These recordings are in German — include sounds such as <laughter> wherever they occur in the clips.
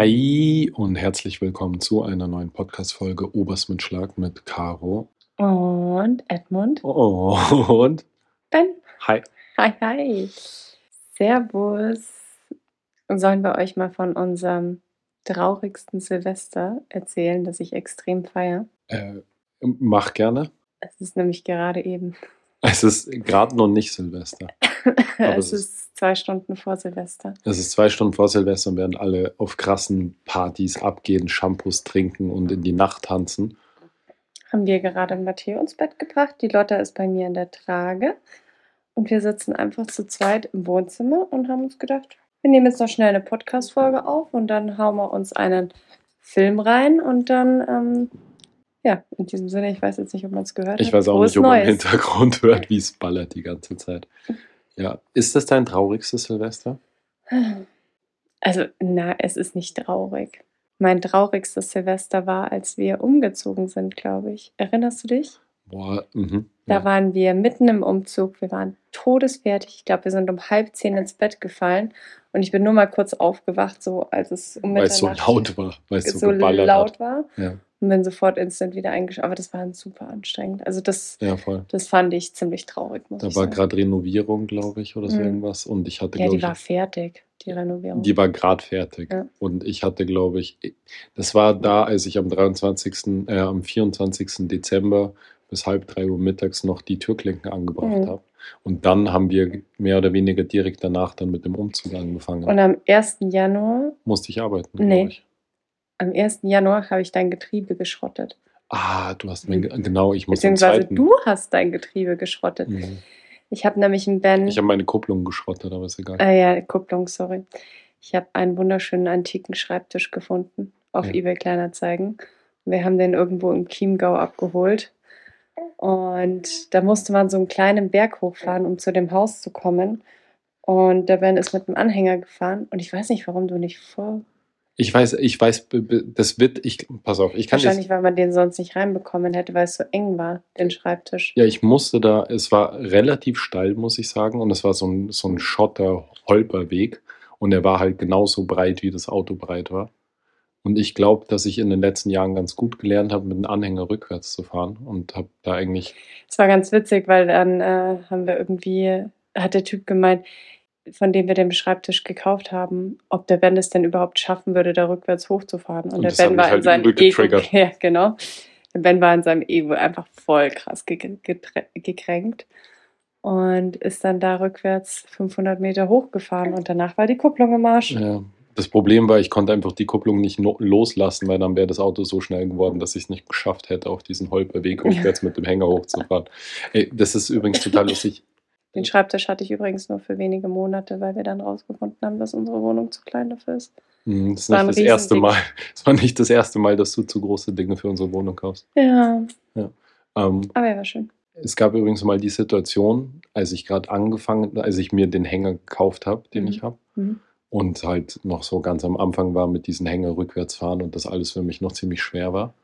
Hi und herzlich willkommen zu einer neuen Podcast-Folge Oberst mit Schlag mit Caro. Und Edmund. Und Ben. hi. Hi, hi. Servus. Sollen wir euch mal von unserem traurigsten Silvester erzählen, das ich extrem feiere? Äh, mach gerne. Es ist nämlich gerade eben. Es ist gerade noch nicht Silvester. <laughs> <laughs> Es ist zwei Stunden vor Silvester. Es ist zwei Stunden vor Silvester und werden alle auf krassen Partys abgehen, Shampoos trinken und in die Nacht tanzen. Haben wir gerade Matteo ins Bett gebracht. Die Lotta ist bei mir in der Trage. Und wir sitzen einfach zu zweit im Wohnzimmer und haben uns gedacht, wir nehmen jetzt noch schnell eine Podcast-Folge auf und dann hauen wir uns einen Film rein und dann, ähm, ja, in diesem Sinne, ich weiß jetzt nicht, ob man es gehört Ich hat. weiß auch nicht, ob man im. Hintergrund hört, wie es ballert die ganze Zeit. Ja, ist das dein traurigstes Silvester? Also, na, es ist nicht traurig. Mein traurigstes Silvester war, als wir umgezogen sind, glaube ich. Erinnerst du dich? Boah, mhm. Da ja. waren wir mitten im Umzug. Wir waren todesfertig. Ich glaube, wir sind um halb zehn ins Bett gefallen. Und ich bin nur mal kurz aufgewacht, so als es um Weil es so laut war, weil es so, so geballert laut hat. war. Ja, Und bin sofort instant wieder eingeschlafen. Aber das war super anstrengend. Also das, ja, das fand ich ziemlich traurig, Da war gerade Renovierung, glaube ich, oder so Mhm. irgendwas. Und ich hatte, Ja, die ich, war fertig, die Renovierung. Die war gerade fertig. Ja. Und ich hatte, glaube ich, das war da, als ich am 23., äh, am 24. Dezember bis halb drei Uhr mittags noch die Türklinken angebracht Mhm. habe. Und dann haben wir mehr oder weniger direkt danach dann mit dem Umzug angefangen. Und am 1. Januar, Musste ich arbeiten, Nee. glaube ich. Am 1. Januar habe ich dein Getriebe geschrottet. Ah, du hast mein, genau, ich muss Beziehungsweise zweiten. du hast dein Getriebe geschrottet. Mhm. Ich habe nämlich einen Ben. Ich habe meine Kupplung geschrottet, aber ist egal. Ah ja, Kupplung, sorry. Ich habe einen wunderschönen antiken Schreibtisch gefunden auf Ja. eBay Kleinanzeigen. Wir haben den irgendwo im Chiemgau abgeholt. Und da musste man so einen kleinen Berg hochfahren, um zu dem Haus zu kommen. Und der Ben ist mit einem Anhänger gefahren. Und ich weiß nicht, warum du nicht vor. Ich weiß, ich weiß, das wird, ich, pass auf, ich kann jetzt Wahrscheinlich, weil man den sonst nicht reinbekommen hätte, weil es so eng war, den Schreibtisch. Ja, ich musste da, es war relativ steil, muss ich sagen, und es war so ein, so ein Schotter-Holperweg und er war halt genauso breit, wie das Auto breit war. Und ich glaube, dass ich in den letzten Jahren ganz gut gelernt habe, mit einem Anhänger rückwärts zu fahren und habe da eigentlich, Es war ganz witzig, weil dann äh, haben wir irgendwie, hat der Typ gemeint, von dem wir den Schreibtisch gekauft haben, ob der Ben es denn überhaupt schaffen würde, da rückwärts hochzufahren. Und, Und der Ben war in halt seinem übel Ego. <laughs> Ja, genau. Der Ben war in seinem Ego einfach voll krass gekränkt und ist dann da rückwärts 500 Meter hochgefahren und danach war die Kupplung im Arsch. ja, das Problem war, ich konnte einfach die Kupplung nicht no loslassen, weil dann wäre das Auto so schnell geworden, dass ich es nicht geschafft hätte, auf diesen Holperweg rückwärts mit dem Hänger hochzufahren. Ey, das ist übrigens total <laughs> lustig. Den Schreibtisch hatte ich übrigens nur für wenige Monate, weil wir dann rausgefunden haben, dass unsere Wohnung zu klein dafür ist. Hm, Das ist war das erste. Mal. <laughs> Es war nicht das erste Mal, dass du zu große Dinge für unsere Wohnung kaufst. Ja, Ähm, aber er war schön. Es gab übrigens mal die Situation, als ich gerade angefangen, als ich mir den Hänger gekauft habe, den Mhm. ich habe, Mhm. und halt noch so ganz am Anfang war mit diesen Hänger rückwärts fahren und das alles für mich noch ziemlich schwer war.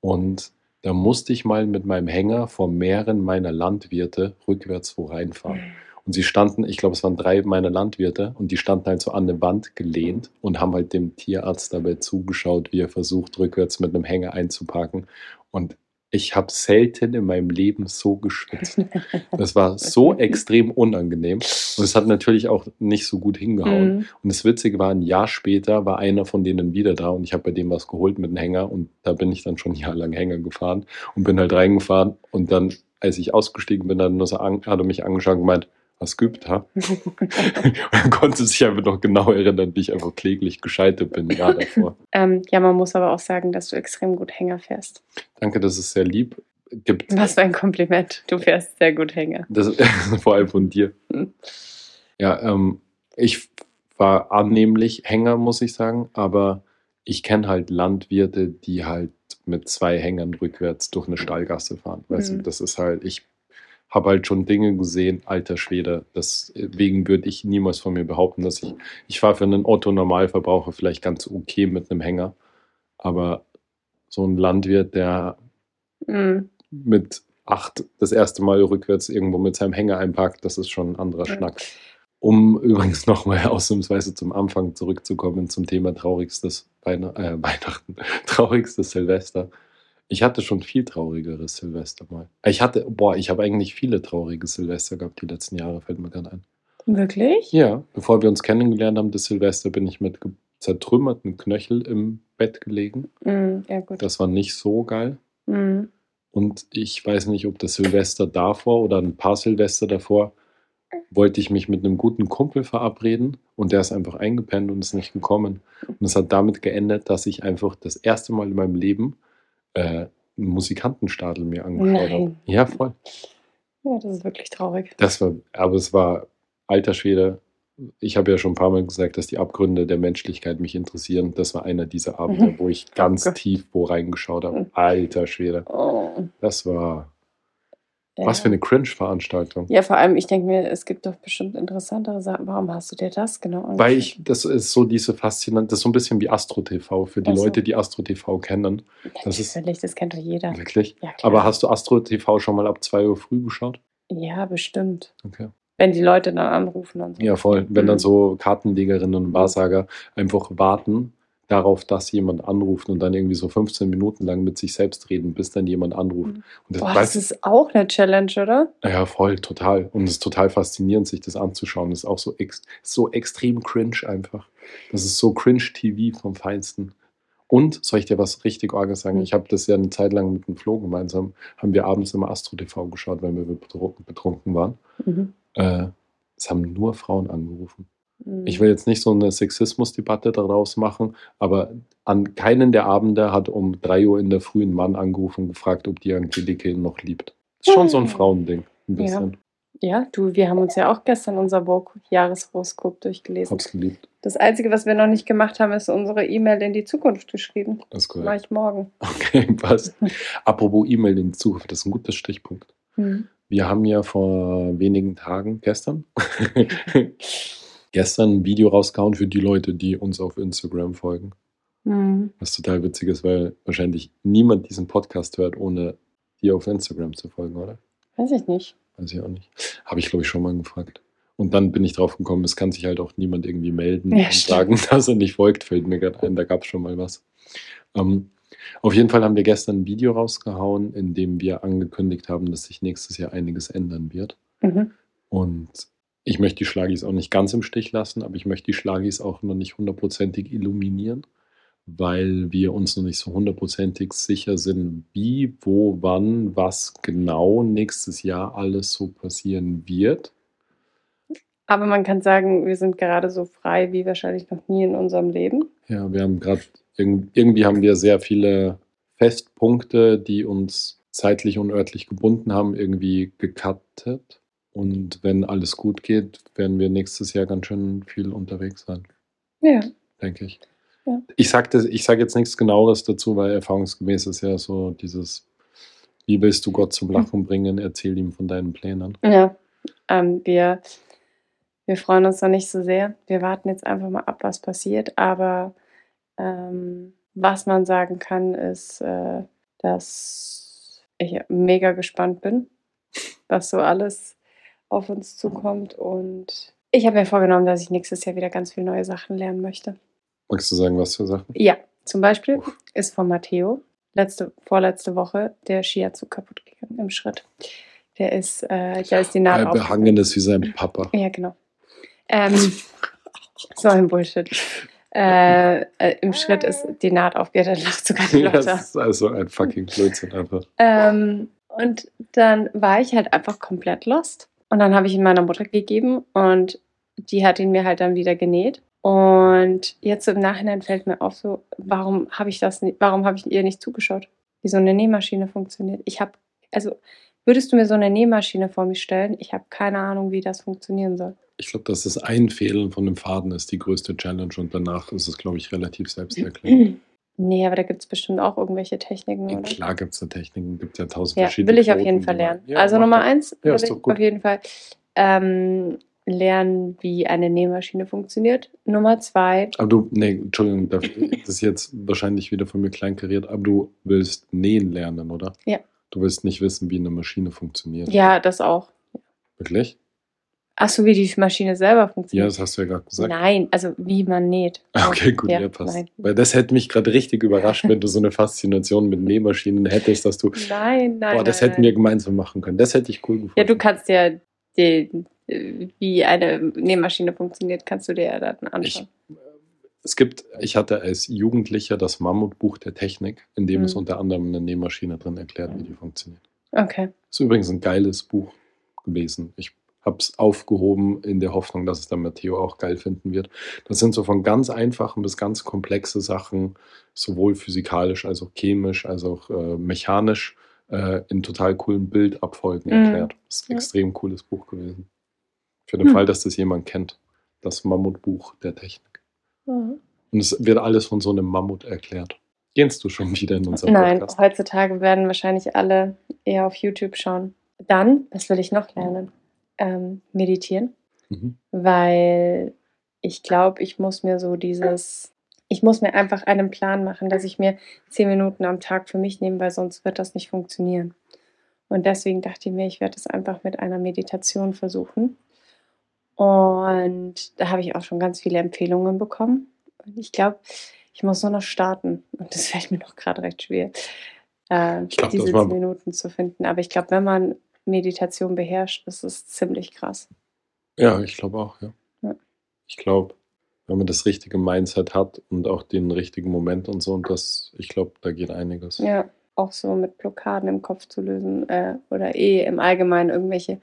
Und da musste ich mal mit meinem Hänger vor mehreren meiner Landwirte rückwärts wo reinfahren. Und sie standen, ich glaube, es waren drei meiner Landwirte und die standen halt so an eine Wand gelehnt und haben halt dem Tierarzt dabei zugeschaut, wie er versucht, rückwärts mit einem Hänger einzuparken. Und ich habe selten in meinem Leben so geschwitzt. <laughs> Das war so extrem unangenehm. Und es hat natürlich auch nicht so gut hingehauen. Mhm. Und das Witzige war, ein Jahr später war einer von denen wieder da und ich habe bei dem was geholt mit einem Hänger und da bin ich dann schon jahrelang Hänger gefahren und bin halt reingefahren und dann, als ich ausgestiegen bin, dann nur so an, hat er mich angeschaut und gemeint, was geübt, ha? <laughs> und konnte sich einfach noch genau erinnern, wie ich einfach kläglich gescheitert bin, ja davor. <laughs> ähm, ja, man muss aber auch sagen, dass du extrem gut Hänger fährst. Danke, das ist sehr lieb. Gibt Was für ein Kompliment. Du fährst sehr gut Hänger. Das, <laughs> vor allem von dir. Mhm. Ja, ähm, ich war annehmlich Hänger, muss ich sagen, aber ich kenne halt Landwirte, die halt mit zwei Hängern rückwärts durch eine Stallgasse fahren. Weißt Mhm. du, das ist halt, ich habe halt schon Dinge gesehen, alter Schwede. Deswegen würde ich niemals von mir behaupten, dass ich, ich fahre für einen Otto-Normalverbraucher vielleicht ganz okay mit einem Hänger, aber so ein Landwirt, der Mhm. mit acht das erste Mal rückwärts irgendwo mit seinem Hänger einpackt, das ist schon ein anderer Ja. Schnack. Um übrigens <laughs> nochmal ausnahmsweise zum Anfang zurückzukommen zum Thema traurigstes Weihn äh, Weihnachten, <laughs> traurigstes Silvester. Ich hatte schon viel traurigeres Silvester mal. Ich hatte, boah, ich habe eigentlich viele traurige Silvester gehabt die letzten Jahre, fällt mir gerade ein. Wirklich? Ja, bevor wir uns kennengelernt haben, das Silvester, bin ich mit zertrümmerten Knöchel im Bett gelegen. Mm, ja, gut. Das war nicht so geil. Mm. Und ich weiß nicht, ob das Silvester davor oder ein paar Silvester davor wollte ich mich mit einem guten Kumpel verabreden und der ist einfach eingepennt und ist nicht gekommen. Und es hat damit geendet, dass ich einfach das erste Mal in meinem Leben äh, Musikantenstadel mir angeschaut habe. Ja, voll. Ja, das ist wirklich traurig. Das war, aber es war alter Schwede. Ich habe ja schon ein paar Mal gesagt, dass die Abgründe der Menschlichkeit mich interessieren. Das war einer dieser Abende, Mhm. wo ich ganz Gott. tief wo reingeschaut habe. Mhm. Alter Schwede. Oh. Das war Ja. was für eine Cringe-Veranstaltung. Ja, vor allem, ich denke mir, es gibt doch bestimmt interessantere Sachen. Warum hast du dir das genau angeschaut? Weil ich, das ist so diese faszinant, das ist so ein bisschen wie Astro TV, für die Ach so. Leute, die Astro TV kennen. das ist- Natürlich, das kennt doch jeder. Wirklich. Ja, klar. Aber hast du Astro TV schon mal ab 2 Uhr früh geschaut? Ja, bestimmt. Okay. Wenn die Leute dann anrufen und so. Ja, voll. Wenn dann Mhm. so Kartenlegerinnen und Wahrsager einfach warten darauf, dass jemand anruft und dann irgendwie so 15 Minuten lang mit sich selbst reden, bis dann jemand anruft. Mhm. Und das, Boah, das ist auch eine Challenge, oder? ja, voll, total. Und es ist total faszinierend, sich das anzuschauen. Das ist auch so, ex, so extrem cringe einfach. Das ist so cringe-TV vom Feinsten. Und soll ich dir was richtig Orges sagen? Mhm. Ich habe das ja eine Zeit lang mit dem Flo gemeinsam, haben wir abends immer Astro TV geschaut, weil wir betrunken, betrunken waren. Mhm. Äh, es haben nur Frauen angerufen. Mhm. Ich will jetzt nicht so eine Sexismusdebatte daraus machen, aber an keinen der Abende hat um 3 Uhr in der Früh ein Mann angerufen und gefragt, ob die Angelike ihn noch liebt. Ist schon so ein Hm. Frauending, ein bisschen. Ja, du, wir haben uns ja auch gestern unser Vogue-Jahreshoroskop durchgelesen. Hab's geliebt. Das Einzige, was wir noch nicht gemacht haben, ist unsere E-Mail in die Zukunft geschrieben. Das ist Mach ich morgen. <laughs> Okay, passt. Apropos E-Mail in die Zukunft, das ist ein guter Stichpunkt. Mhm. Wir haben ja vor wenigen Tagen, gestern, <laughs> gestern ein Video rausgehauen für die Leute, die uns auf Instagram folgen. Mhm. Was total witzig ist, weil wahrscheinlich niemand diesen Podcast hört, ohne dir auf Instagram zu folgen, oder? Weiß ich nicht. Weiß ich auch nicht. Habe ich, glaube ich, schon mal gefragt. Und dann bin ich drauf gekommen, es kann sich halt auch niemand irgendwie melden Ja, und stimmt. sagen, <laughs> dass er nicht folgt, fällt mir gerade ein, da gab es schon mal was. Ähm, auf jeden Fall haben wir gestern ein Video rausgehauen, in dem wir angekündigt haben, dass sich nächstes Jahr einiges ändern wird. Mhm. Und ich möchte die Schlagis auch nicht ganz im Stich lassen, aber ich möchte die Schlagis auch noch nicht hundertprozentig illuminieren, weil wir uns noch nicht so hundertprozentig sicher sind, wie, wo, wann, was genau nächstes Jahr alles so passieren wird. Aber man kann sagen, wir sind gerade so frei wie wahrscheinlich noch nie in unserem Leben. Ja, wir haben gerade, irgendwie haben wir sehr viele Festpunkte, die uns zeitlich und örtlich gebunden haben, irgendwie gecuttet. Und wenn alles gut geht, werden wir nächstes Jahr ganz schön viel unterwegs sein. Ja. denke ich. Ja. Ich sage sag jetzt nichts genaueres dazu, weil erfahrungsgemäß ist ja so dieses, wie willst du Gott zum Lachen bringen, erzähl ihm von deinen Plänen. Ja. Ähm, wir, wir freuen uns noch nicht so sehr. Wir warten jetzt einfach mal ab, was passiert. Aber ähm, was man sagen kann, ist, äh, dass ich mega gespannt bin, <laughs> was so alles auf uns zukommt. Und ich habe mir vorgenommen, dass ich nächstes Jahr wieder ganz viele neue Sachen lernen möchte. Magst du sagen, was für Sachen? Ja, zum Beispiel ist von Matteo letzte, vorletzte Woche der Shiatsu kaputt gegangen im Schritt. Der ist, äh, da ist die Naht Ein auf. Behangenes wie sein Papa. Ja, genau. Ähm, so ein Bullshit. Äh, äh, Im Schritt ist die Naht auf, ja, da lacht sogar die Das Lotte. ist also ein fucking Blödsinn einfach. Ähm, und dann war ich halt einfach komplett lost. Und dann habe ich ihn meiner Mutter gegeben und die hat ihn mir halt dann wieder genäht. Und jetzt im Nachhinein fällt mir auf, so, warum habe ich das nicht, warum habe ich ihr nicht zugeschaut, wie so eine Nähmaschine funktioniert? Ich habe, also würdest du mir so eine Nähmaschine vor mich stellen? Ich habe keine Ahnung, wie das funktionieren soll. Ich glaube, dass das Einfädeln von dem Faden ist die größte Challenge und danach ist es, glaube ich, relativ selbsterklärend. <clears throat> Nee, aber da gibt es bestimmt auch irgendwelche Techniken, Ja, klar gibt es da Techniken, gibt ja tausend Ja, verschiedene. will ich auf Knoten, jeden Fall lernen. Ja, also Nummer doch. eins Ja, will ich auf jeden Fall ähm, lernen, wie eine Nähmaschine funktioniert. Nummer zwei, Aber du, nee, Entschuldigung, das das ist jetzt wahrscheinlich wieder von mir kleinkariert, aber du willst nähen lernen, oder? Ja. Du willst nicht wissen, wie eine Maschine funktioniert. ja, das auch. Wirklich? Ach so, wie die Maschine selber Ja, funktioniert. das hast du ja gerade gesagt. Nein, also wie man näht. Okay, gut, ja, Ja, passt. nein. Weil das hätte mich gerade richtig überrascht, wenn du so eine Faszination mit Nähmaschinen hättest, dass du, <laughs> Nein, nein. boah, das nein, hätten nein. wir gemeinsam machen können. Das hätte ich cool gefunden. Ja, du kannst ja den, äh, wie eine Nähmaschine funktioniert, kannst du dir ja dann anschauen. Es gibt, ich hatte als Jugendlicher das Mammutbuch der Technik, in dem es Mhm. unter anderem eine Nähmaschine drin erklärt, wie die funktioniert. Okay. Ist übrigens ein geiles Buch gewesen. Ich habe es aufgehoben in der Hoffnung, dass es dann Matteo auch geil finden wird. Das sind so von ganz einfachen bis ganz komplexe Sachen, sowohl physikalisch als auch chemisch, als auch äh, mechanisch, äh, in total coolen Bildabfolgen Mhm. erklärt. Das ist ein Ja. extrem cooles Buch gewesen. Für den Hm. Fall, dass das jemand kennt. Das Mammutbuch der Technik. Mhm. Und es wird alles von so einem Mammut erklärt. Gehst du schon wieder in unserem Nein, Podcast? heutzutage werden wahrscheinlich alle eher auf YouTube schauen. Dann, was will ich noch lernen? Ähm, meditieren, Mhm. weil ich glaube, ich muss mir so dieses, ich muss mir einfach einen Plan machen, dass ich mir zehn Minuten am Tag für mich nehme, weil sonst wird das nicht funktionieren. Und deswegen dachte ich mir, ich werde es einfach mit einer Meditation versuchen. Und da habe ich auch schon ganz viele Empfehlungen bekommen. Und ich glaube, ich muss nur noch starten. Und das fällt mir noch gerade recht schwer, äh, glaub, diese war- zehn Minuten zu finden. Aber ich glaube, wenn man Meditation beherrscht, ist es ziemlich krass. Ja, ich glaube auch, ja. Ja. Ich glaube, wenn man das richtige Mindset hat und auch den richtigen Moment und so, und das, ich glaube, da geht einiges. Ja, auch so mit Blockaden im Kopf zu lösen äh, oder eh im Allgemeinen irgendwelche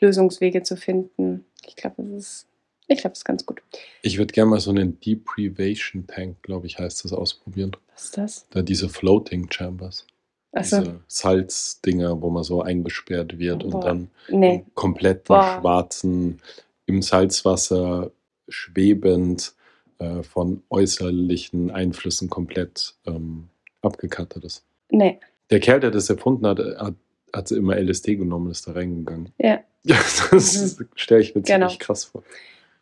Lösungswege zu finden. Ich glaube, das ist, ich glaube, das ist ganz gut. Ich würde gerne mal so einen Deprivation Tank, glaube ich, heißt das, ausprobieren. Was ist das? Da diese Floating Chambers. Achso, Diese Salzdinger, wo man so eingesperrt wird und Boah, dann nee. Boah. schwarzen, im Salzwasser schwebend, äh, von äußerlichen Einflüssen komplett ähm, abgekattet ist. Nee. Der Kerl, der das erfunden hat, hat, hat immer LSD genommen und ist da reingegangen. Ja. Ja, <laughs> das stelle ich mir Genau. ziemlich krass vor.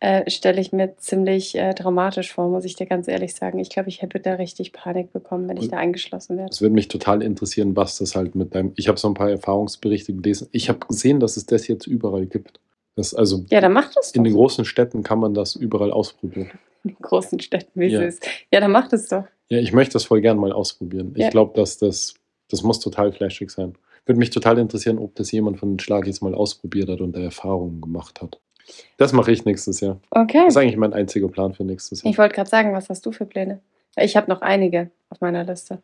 Äh, Stelle ich mir ziemlich äh, dramatisch vor, muss ich dir ganz ehrlich sagen. Ich glaube, ich hätte da richtig Panik bekommen, wenn ich da eingeschlossen wäre. Es würde mich total interessieren, was das halt mit deinem. Ich habe so ein paar Erfahrungsberichte gelesen. Ich habe gesehen, dass es das jetzt überall gibt. Das, also Ja, dann mach das doch. in den großen Städten kann man das überall ausprobieren. In den großen Städten, wie Ja. süß. Ja, dann mach das doch. Ja, ich möchte das voll gern mal ausprobieren. Ich Ja. glaube, dass das, das muss total flashig sein. Würde mich total interessieren, ob das jemand von den Schlagis mal ausprobiert hat und da Erfahrungen gemacht hat. Das mache ich nächstes Jahr. Okay. Das ist eigentlich mein einziger Plan für nächstes Jahr. Ich wollte gerade sagen, was hast du für Pläne? Ich habe noch einige auf meiner Liste.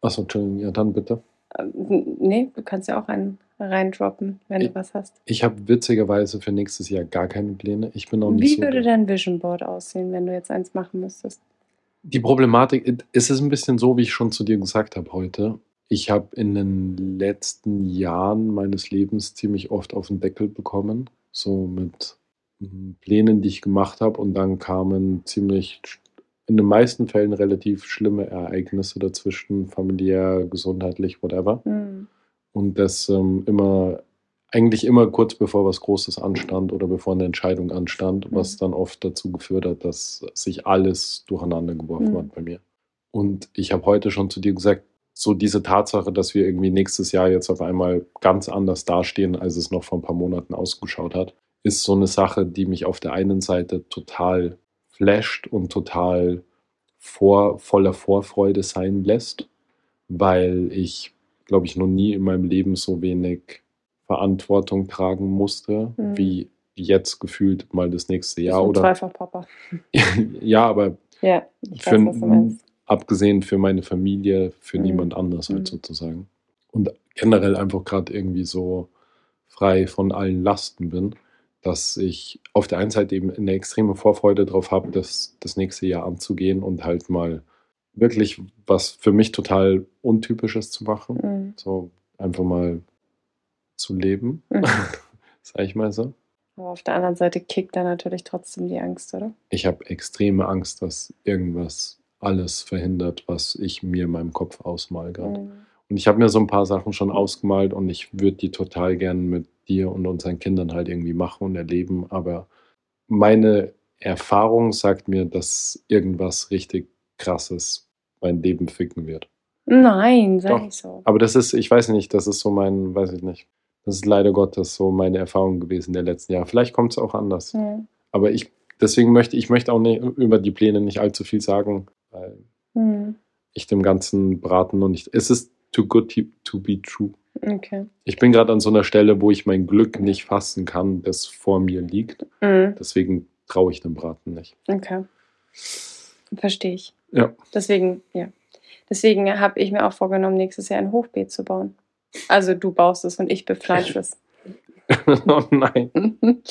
Achso, Entschuldigung, ja, dann bitte. Ähm, Nee, du kannst ja auch einen reindroppen, wenn Ich- du was hast. Ich habe witzigerweise für nächstes Jahr gar keine Pläne. Ich bin auch nicht Wie so. würde dein Vision Board aussehen, wenn du jetzt eins machen müsstest? Die Problematik, es ist ein bisschen so, wie ich schon zu dir gesagt habe heute. Ich habe in den letzten Jahren meines Lebens ziemlich oft auf den Deckel bekommen, so mit Plänen, die ich gemacht habe, und dann kamen ziemlich, in den meisten Fällen relativ schlimme Ereignisse dazwischen, familiär, gesundheitlich, whatever. Hm. Und das ähm, immer, eigentlich immer kurz bevor was Großes anstand oder bevor eine Entscheidung anstand, was Mhm. dann oft dazu geführt hat, dass sich alles durcheinander geworfen Mhm. hat bei mir. Und ich habe heute schon zu dir gesagt, so diese Tatsache, dass wir irgendwie nächstes Jahr jetzt auf einmal ganz anders dastehen, als es noch vor ein paar Monaten ausgeschaut hat, ist so eine Sache, die mich auf der einen Seite total flasht und total vor, voller Vorfreude sein lässt, weil ich, glaube ich, noch nie in meinem Leben so wenig Verantwortung tragen musste, Mhm. wie jetzt gefühlt mal das nächste Jahr. Oder Zweifach Papa. <laughs> ja, aber Ja, ich für, weiß. Abgesehen für meine Familie, für Mhm. niemand anders halt Mhm. sozusagen. Und generell einfach gerade irgendwie so frei von allen Lasten bin, dass ich auf der einen Seite eben eine extreme Vorfreude darauf habe, das, das nächste Jahr anzugehen und halt mal wirklich was für mich total Untypisches zu machen. Mhm. So einfach mal zu leben, Mhm. <laughs> sag ich mal so. Aber auf der anderen Seite kickt da natürlich trotzdem die Angst, oder? Ich habe extreme Angst, dass irgendwas alles verhindert, was ich mir in meinem Kopf ausmal gerade. Mhm. Und ich habe mir so ein paar Sachen schon ausgemalt und ich würde die total gern mit dir und unseren Kindern halt irgendwie machen und erleben. Aber meine Erfahrung sagt mir, dass irgendwas richtig krasses mein Leben ficken wird. Nein, sag Doch. ich so. Aber das ist, ich weiß nicht, das ist so mein, weiß ich nicht. Das ist leider Gottes so meine Erfahrung gewesen der letzten Jahre. Vielleicht kommt es auch anders. Ja. Aber ich, deswegen möchte ich möchte auch nicht, über die Pläne nicht allzu viel sagen, weil Hm. ich dem ganzen Braten noch nicht. Es ist too good to, to be true. Okay. Ich bin gerade an so einer Stelle, wo ich mein Glück nicht fassen kann, das vor mir liegt. Mhm. Deswegen traue ich dem Braten nicht. Okay. Verstehe ich. Ja. Deswegen, ja. Deswegen habe ich mir auch vorgenommen, nächstes Jahr ein Hochbeet zu bauen. Also du baust es und ich bepflanze es. <laughs> oh nein. <laughs>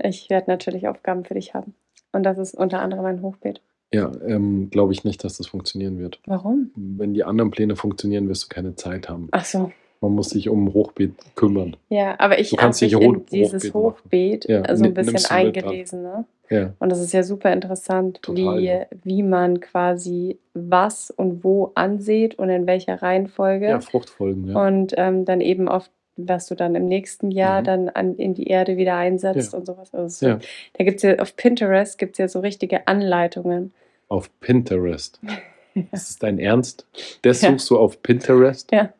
Ich werde natürlich Aufgaben für dich haben. Und das ist unter anderem ein Hochbeet. Ja, ähm, glaube ich nicht, dass das funktionieren wird. Warum? Wenn die anderen Pläne funktionieren, wirst du keine Zeit haben. Ach so. Man muss sich um ein Hochbeet kümmern. Ja, aber ich habe mich in dieses Hochbeet. Hochbeet Ja, so ein ni- bisschen eingelesen. Ne? Ja, Und das ist ja super interessant, Total, wie, ja. wie man quasi was und wo ansieht und in welcher Reihenfolge. ja Fruchtfolgen, ja. Und ähm, dann eben auf, was du dann im nächsten Jahr Mhm. dann an, in die Erde wieder einsetzt Ja. und sowas. Also so, Ja. Da gibt es ja auf Pinterest gibt's ja so richtige Anleitungen. Auf Pinterest. <laughs> Ist es dein Ernst? Das suchst du auf Pinterest? Ja.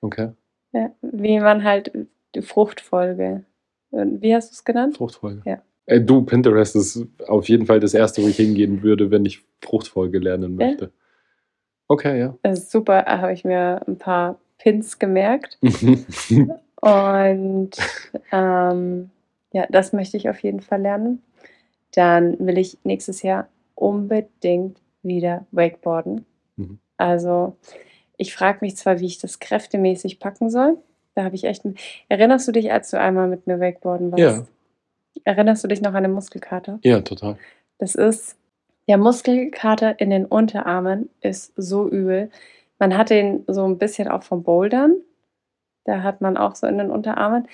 Okay, wie man halt die Fruchtfolge. Wie hast du es genannt? Fruchtfolge. Ja. Äh, du, Pinterest ist auf jeden Fall das Erste, wo ich hingehen würde, wenn ich Fruchtfolge lernen möchte. Okay, ja. Das ist super, da habe ich mir ein paar Pins gemerkt. <laughs> Und ähm, ja, das möchte ich auf jeden Fall lernen. Dann will ich nächstes Jahr unbedingt wieder Wakeboarden. Mhm. Also ich frage mich zwar, wie ich das kräftemäßig packen soll. Da habe ich echt. Erinnerst du dich, als du einmal mit mir Wakeboarden warst? Ja. Erinnerst du dich noch an den Muskelkater? ja, total. Das ist, der Muskelkater in den Unterarmen ist so übel. Man hat den so ein bisschen auch vom Bouldern. Da hat man auch so in den Unterarmen.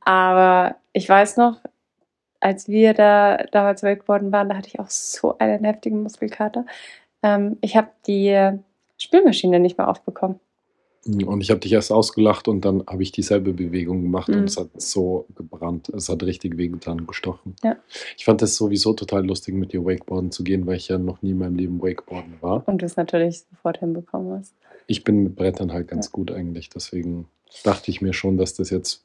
Aber ich weiß noch, als wir da damals Wakeboarden waren, da hatte ich auch so einen heftigen Muskelkater. Ähm, ich habe die Spülmaschine nicht mehr aufbekommen. Und ich habe dich erst ausgelacht und dann habe ich dieselbe Bewegung gemacht Mhm. und es hat so gebrannt. Es hat richtig wehgetan, gestochen. Ja. Ich fand es sowieso total lustig, mit dir Wakeboarden zu gehen, weil ich ja noch nie in meinem Leben Wakeboarden war. Und du es natürlich sofort hinbekommen hast. Ich bin mit Brettern halt ganz gut eigentlich, deswegen dachte ich mir schon, dass das jetzt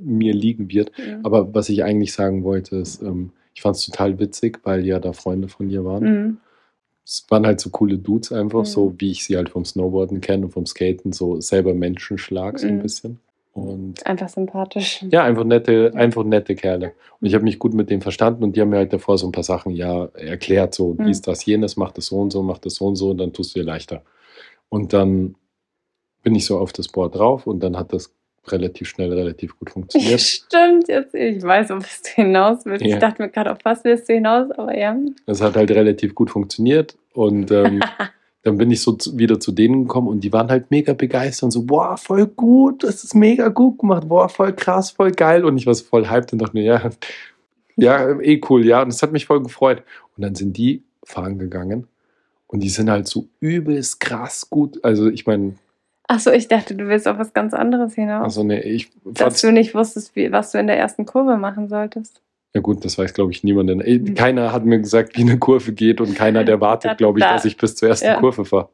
mir liegen wird. Mhm. Aber was ich eigentlich sagen wollte, ist, ähm, ich fand es total witzig, weil ja da Freunde von dir waren. Mhm. Es waren halt so coole Dudes einfach, Mhm. so wie ich sie halt vom Snowboarden kenne und vom Skaten, so selber Menschenschlag so ein Mhm. bisschen. Und Einfach sympathisch. ja, einfach nette, einfach nette Kerle. Und ich habe mich gut mit denen verstanden und die haben mir halt davor so ein paar Sachen ja erklärt, so Mhm. dies, das, jenes, mach das so und so, mach das so und so und dann tust du dir leichter. Und dann bin ich so auf das Board drauf und dann hat das relativ schnell, relativ gut funktioniert. <laughs> Stimmt, jetzt, ich weiß, wo bist du hinaus willst. Ja. Ich dachte mir gerade, auf was willst du hinaus? Aber ja. Es hat halt relativ gut funktioniert und ähm, <laughs> dann bin ich so zu, wieder zu denen gekommen und die waren halt mega begeistert und so, boah, voll gut, das ist mega gut gemacht, boah, voll krass, voll geil. Und ich war so voll hyped und dachte mir, ja, <laughs> ja, eh cool, ja. Und es hat mich voll gefreut. Und dann sind die fahren gegangen und die sind halt so übelst krass gut. Also ich meine, Achso, ich dachte, du willst auf was ganz anderes hinaus. also ne, ich dass du nicht wusstest, wie, was du in der ersten Kurve machen solltest. ja gut, das weiß glaube ich niemand. Denn, eh, Mhm. Keiner hat mir gesagt, wie eine Kurve geht und keiner hat erwartet, <laughs> Da- glaube ich, da- dass ich bis zur ersten Ja. Kurve fahre.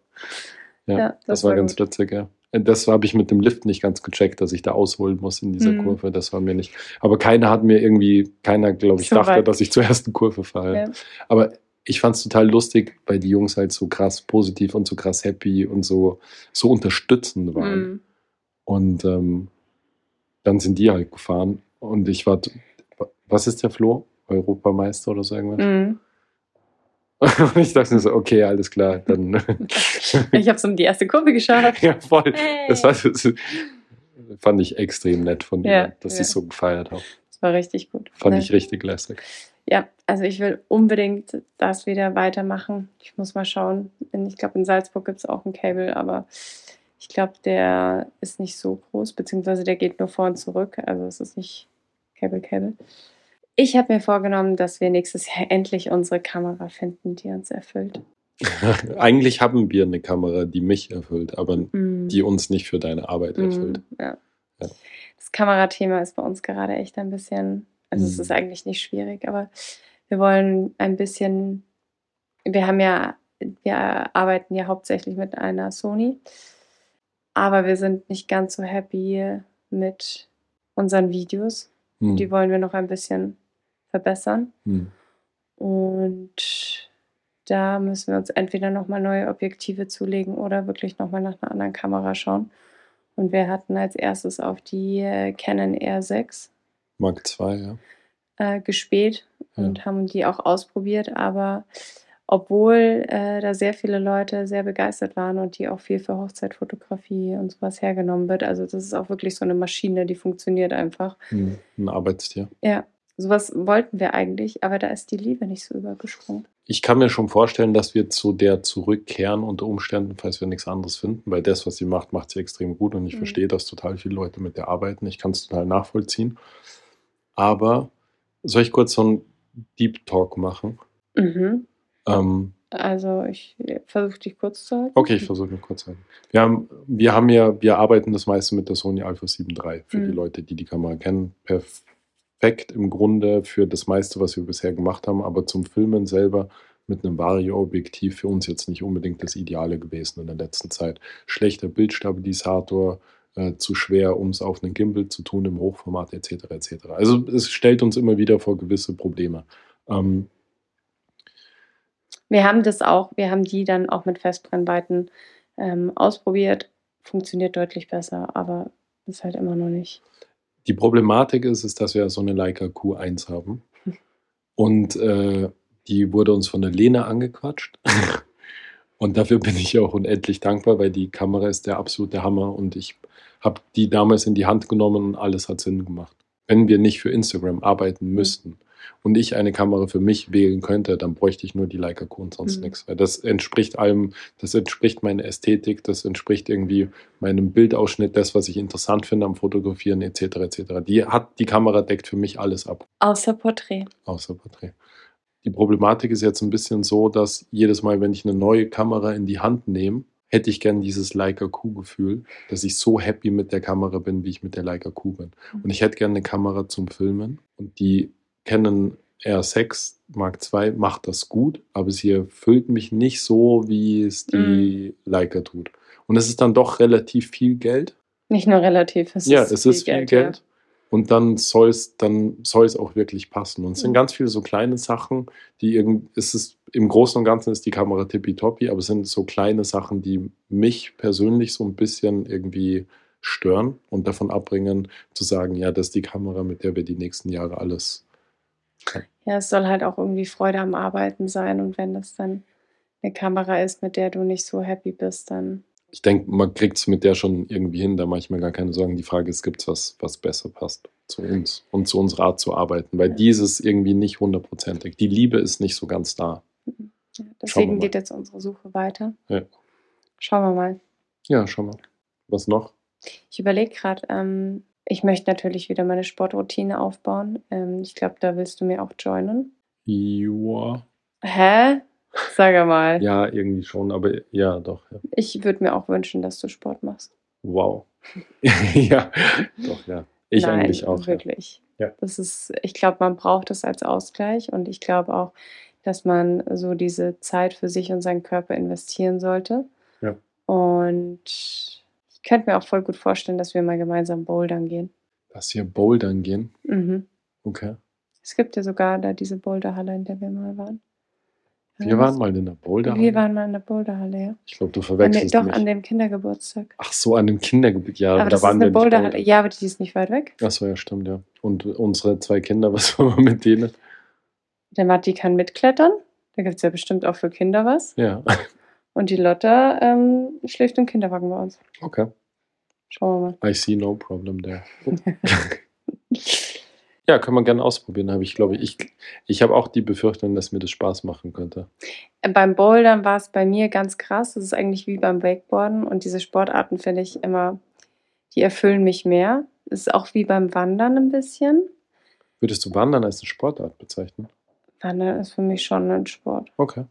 Ja, Ja, das, das war war ganz witzig, ja. Das habe ich mit dem Lift nicht ganz gecheckt, dass ich da ausholen muss in dieser Mhm. Kurve. Das war mir nicht. Aber keiner hat mir irgendwie, keiner, glaube ich, So dachte, weit. dass ich zur ersten Kurve fahre. Ja. Aber ich fand es total lustig, weil die Jungs halt so krass positiv und so krass happy und so, so unterstützend waren. Mhm. Und ähm, dann sind die halt gefahren und ich war, was ist der Flo? Europameister oder so irgendwas? Mhm. <laughs> Und ich dachte mir so, okay, alles klar, dann. <laughs> <laughs> Ich habe so um die erste Kurve geschafft. ja, voll. Hey. Das, war, das fand ich extrem nett von dir, Ja, dass ja. sie es so gefeiert haben. Das war richtig gut. Fand Ne? ich richtig lässig. Ja, also ich will unbedingt das wieder weitermachen. Ich muss mal schauen. Ich glaube, in Salzburg gibt es auch ein Cable, aber ich glaube, der ist nicht so groß, beziehungsweise der geht nur vor und zurück. Also es ist nicht Cable, Cable. Ich habe mir vorgenommen, dass wir nächstes Jahr <laughs> endlich unsere Kamera finden, die uns erfüllt. <laughs> Eigentlich haben wir eine Kamera, die mich erfüllt, aber Mm. die uns nicht für deine Arbeit erfüllt. Mm, ja. Ja. Das Kamerathema ist bei uns gerade echt ein bisschen, also es Mhm. ist eigentlich nicht schwierig, aber wir wollen ein bisschen, wir haben ja, wir arbeiten ja hauptsächlich mit einer Sony, aber wir sind nicht ganz so happy mit unseren Videos. Hm. Die wollen wir noch ein bisschen verbessern. Hm. Und da müssen wir uns entweder nochmal neue Objektive zulegen oder wirklich nochmal nach einer anderen Kamera schauen. Und wir hatten als erstes auf die äh, Canon R6 Mark II, ja. äh, gespäht. Und haben die auch ausprobiert. Aber obwohl äh, da sehr viele Leute sehr begeistert waren und die auch viel für Hochzeitfotografie und sowas hergenommen wird, also das ist auch wirklich so eine Maschine, die funktioniert einfach. Hm. Ein Arbeitstier. Ja, sowas wollten wir eigentlich, aber da ist die Liebe nicht so übergesprungen. Ich kann mir schon vorstellen, dass wir zu der zurückkehren unter Umständen, falls wir nichts anderes finden, weil das, was sie macht, macht sie extrem gut und ich Mhm. verstehe, dass total viele Leute mit der arbeiten. Ich kann es total nachvollziehen. Aber soll ich kurz so einen Deep Talk machen? Mhm. Ähm, Also ich versuche dich kurz zu halten. okay, ich versuche nur kurz zu sagen. Wir haben, wir haben ja, wir arbeiten das meiste mit der Sony Alpha 7 III für die Mhm. Leute, die die Kamera kennen. Perfekt im Grunde für das meiste, was wir bisher gemacht haben, aber zum Filmen selber mit einem Vario-Objektiv für uns jetzt nicht unbedingt das Ideale gewesen in der letzten Zeit. Schlechter Bildstabilisator, äh, zu schwer, um es auf einen Gimbal zu tun im Hochformat etc. etc. Also es stellt uns immer wieder vor gewisse Probleme. Ähm, Wir haben das auch, wir haben die dann auch mit Festbrennweiten ähm, ausprobiert. Funktioniert deutlich besser, aber ist halt immer noch nicht. Die Problematik ist, ist, dass wir so eine Leica Q1 haben. <laughs> Und äh, die wurde uns von der Lena angequatscht. Und dafür bin ich auch unendlich dankbar, weil die Kamera ist der absolute Hammer und ich habe die damals in die Hand genommen und alles hat Sinn gemacht. Wenn wir nicht für Instagram arbeiten müssten und ich eine Kamera für mich wählen könnte, dann bräuchte ich nur die Leica und sonst Mhm. nichts. Weil das entspricht allem, das entspricht meiner Ästhetik, das entspricht irgendwie meinem Bildausschnitt, das, was ich interessant finde am Fotografieren etc. etc. Die hat die Kamera deckt für mich alles ab, Außer Porträt. außer Porträt. Die Problematik ist jetzt ein bisschen so, dass jedes Mal, wenn ich eine neue Kamera in die Hand nehme, hätte ich gern dieses Leica Q-Gefühl, dass ich so happy mit der Kamera bin, wie ich mit der Leica Q bin. Und ich hätte gerne eine Kamera zum Filmen. Und die Canon R6 Mark II macht das gut, aber sie erfüllt mich nicht so, wie es die Leica tut. Und es ist dann doch relativ viel Geld. Nicht nur relativ, es ja, ist es ist viel Geld. Und dann soll es dann soll es auch wirklich passen. Und es sind Mhm. ganz viele so kleine Sachen, die irgend, es ist im Großen und Ganzen ist die Kamera tippitoppi, aber es sind so kleine Sachen, die mich persönlich so ein bisschen irgendwie stören und davon abbringen, zu sagen, ja, das ist die Kamera, mit der wir die nächsten Jahre alles. Ja. ja, es soll halt auch irgendwie Freude am Arbeiten sein und wenn das dann eine Kamera ist, mit der du nicht so happy bist, dann Ich denke, man kriegt es mit der schon irgendwie hin, da mache ich mir gar keine Sorgen. Die Frage ist, gibt es was, was besser passt zu uns und zu unserer Art zu arbeiten? Weil dieses irgendwie nicht hundertprozentig. Die Liebe ist nicht so ganz da. ja, Schauen wir deswegen geht jetzt unsere Suche weiter. Ja. Schauen wir mal. Ja, schau mal. Was noch? Ich überlege gerade, ähm, ich möchte natürlich wieder meine Sportroutine aufbauen. Ähm, ich glaube, da willst du mir auch joinen. Joa. Hä? Sag mal. Ja, irgendwie schon, aber ja, doch. Ja. Ich würde mir auch wünschen, dass du Sport machst. Wow. <laughs> ja, doch, ja. Ich Nein, eigentlich auch. Wirklich. Ja. Das ist, ich glaube, man braucht es als Ausgleich und ich glaube auch, dass man so diese Zeit für sich und seinen Körper investieren sollte. Ja. Und ich könnte mir auch voll gut vorstellen, dass wir mal gemeinsam bouldern gehen. Dass wir bouldern gehen. Mhm. Okay. Es gibt ja sogar da diese Boulderhalle, in der wir mal waren. Wir waren mal in der Boulderhalle. Wir waren mal in der Boulderhalle, ja. Ich glaube, du An verwechselst doch, mich. an dem Kindergeburtstag. Ach so, an dem Kindergebiet. Ja, aber da das ist waren eine wir nicht Boulderhalle. bouldern. Ja, aber die ist nicht weit weg. Ach so, ja, stimmt, ja. Und unsere zwei Kinder, <laughs> was wollen wir mit denen? Der Matti kann mitklettern. Da gibt es ja bestimmt auch für Kinder was. Ja, Und die Lotta ähm, schläft im Kinderwagen bei uns. okay. Schauen wir mal. I see no problem there. <laughs> ja, können wir gerne ausprobieren, habe ich, glaube ich. Ich, ich habe auch die Befürchtung, dass mir das Spaß machen könnte. Beim Bouldern war es bei mir ganz krass. Das ist eigentlich wie beim Wakeboarden. Und diese Sportarten finde ich immer, die erfüllen mich mehr. Es ist auch wie beim Wandern ein bisschen. Würdest du Wandern als eine Sportart bezeichnen? Wandern ist für mich schon ein Sport. Okay.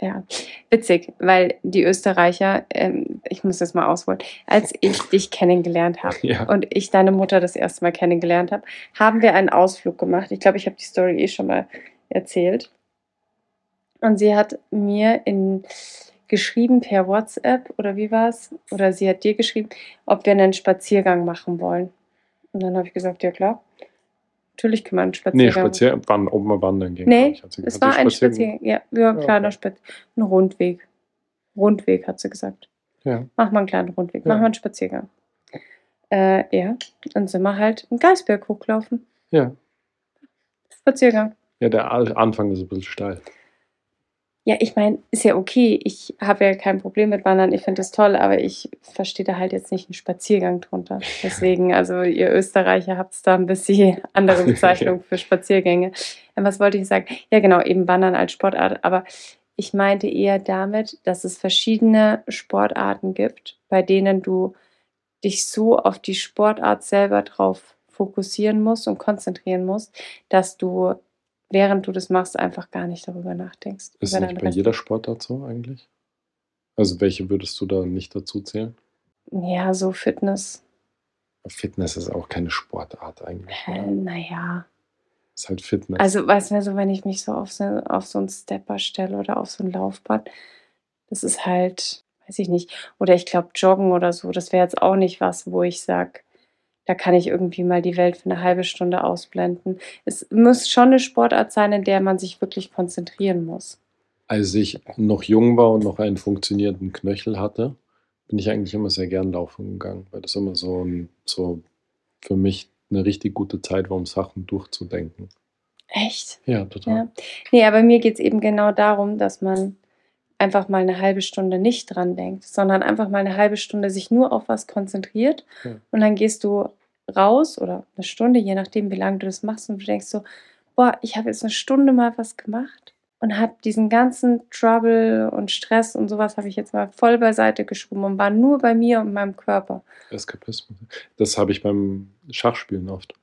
Ja, witzig, weil die Österreicher, ähm, ich muss das mal ausholen, als ich <laughs> dich kennengelernt habe Ja. und ich deine Mutter das erste Mal kennengelernt habe, haben wir einen Ausflug gemacht. Ich glaube, ich habe die Story eh schon mal erzählt. Und sie hat mir in geschrieben per WhatsApp oder wie war es? Oder sie hat dir geschrieben, ob wir einen Spaziergang machen wollen. Und dann habe ich gesagt, ja klar. Natürlich kann man einen Spaziergang Nee, Spazier wann, ob man wandern gehen Nee, Es war ein Spaziergang-. Ja, ja, ein Ja, kleiner okay. Spaziergang. Ein Rundweg. Rundweg, hat sie gesagt. Ja. Mach mal einen kleinen Rundweg, Ja. mach mal einen Spaziergang. Äh, ja, dann sind wir halt einen Geisberg hochlaufen. ja. Spaziergang. Ja, der Anfang ist ein bisschen steil. Ja, ich meine, ist ja okay. Ich habe ja kein Problem mit Wandern. Ich finde das toll, aber ich verstehe da halt jetzt nicht einen Spaziergang drunter. Deswegen, also ihr Österreicher habt da ein bisschen andere <laughs> Bezeichnung für Spaziergänge. Ähm, Was wollte ich sagen? Ja, genau, eben Wandern als Sportart. Aber ich meinte eher damit, dass es verschiedene Sportarten gibt, bei denen du dich so auf die Sportart selber drauf fokussieren musst und konzentrieren musst, dass du, während du das machst, einfach gar nicht darüber nachdenkst. Ist über nicht bei jeder Sportart so eigentlich? Also welche würdest du da nicht dazu zählen? Ja, so Fitness. Fitness ist auch keine Sportart eigentlich. Äh, naja. Ist halt Fitness. Also, weißt du, so, wenn ich mich so auf, so auf so einen Stepper stelle oder auf so ein Laufband, das ist halt, weiß ich nicht. Oder ich glaube, Joggen oder so, das wäre jetzt auch nicht was, wo ich sage, da kann ich irgendwie mal die Welt für eine halbe Stunde ausblenden. Es muss schon eine Sportart sein, in der man sich wirklich konzentrieren muss. Als ich noch jung war und noch einen funktionierenden Knöchel hatte, bin ich eigentlich immer sehr gern laufen gegangen, weil das immer so, ein, so für mich eine richtig gute Zeit war, um Sachen durchzudenken. Echt? Ja, total. Ja. Nee, aber mir geht es eben genau darum, dass man einfach mal eine halbe Stunde nicht dran denkt, sondern einfach mal eine halbe Stunde sich nur auf was konzentriert Ja. und dann gehst du raus oder eine Stunde, je nachdem, wie lange du das machst und du denkst so, boah, ich habe jetzt eine Stunde mal was gemacht und habe diesen ganzen Trouble und Stress und sowas habe ich jetzt mal voll beiseite geschoben und war nur bei mir und meinem Körper. Eskapismus. Das habe ich beim Schachspielen oft.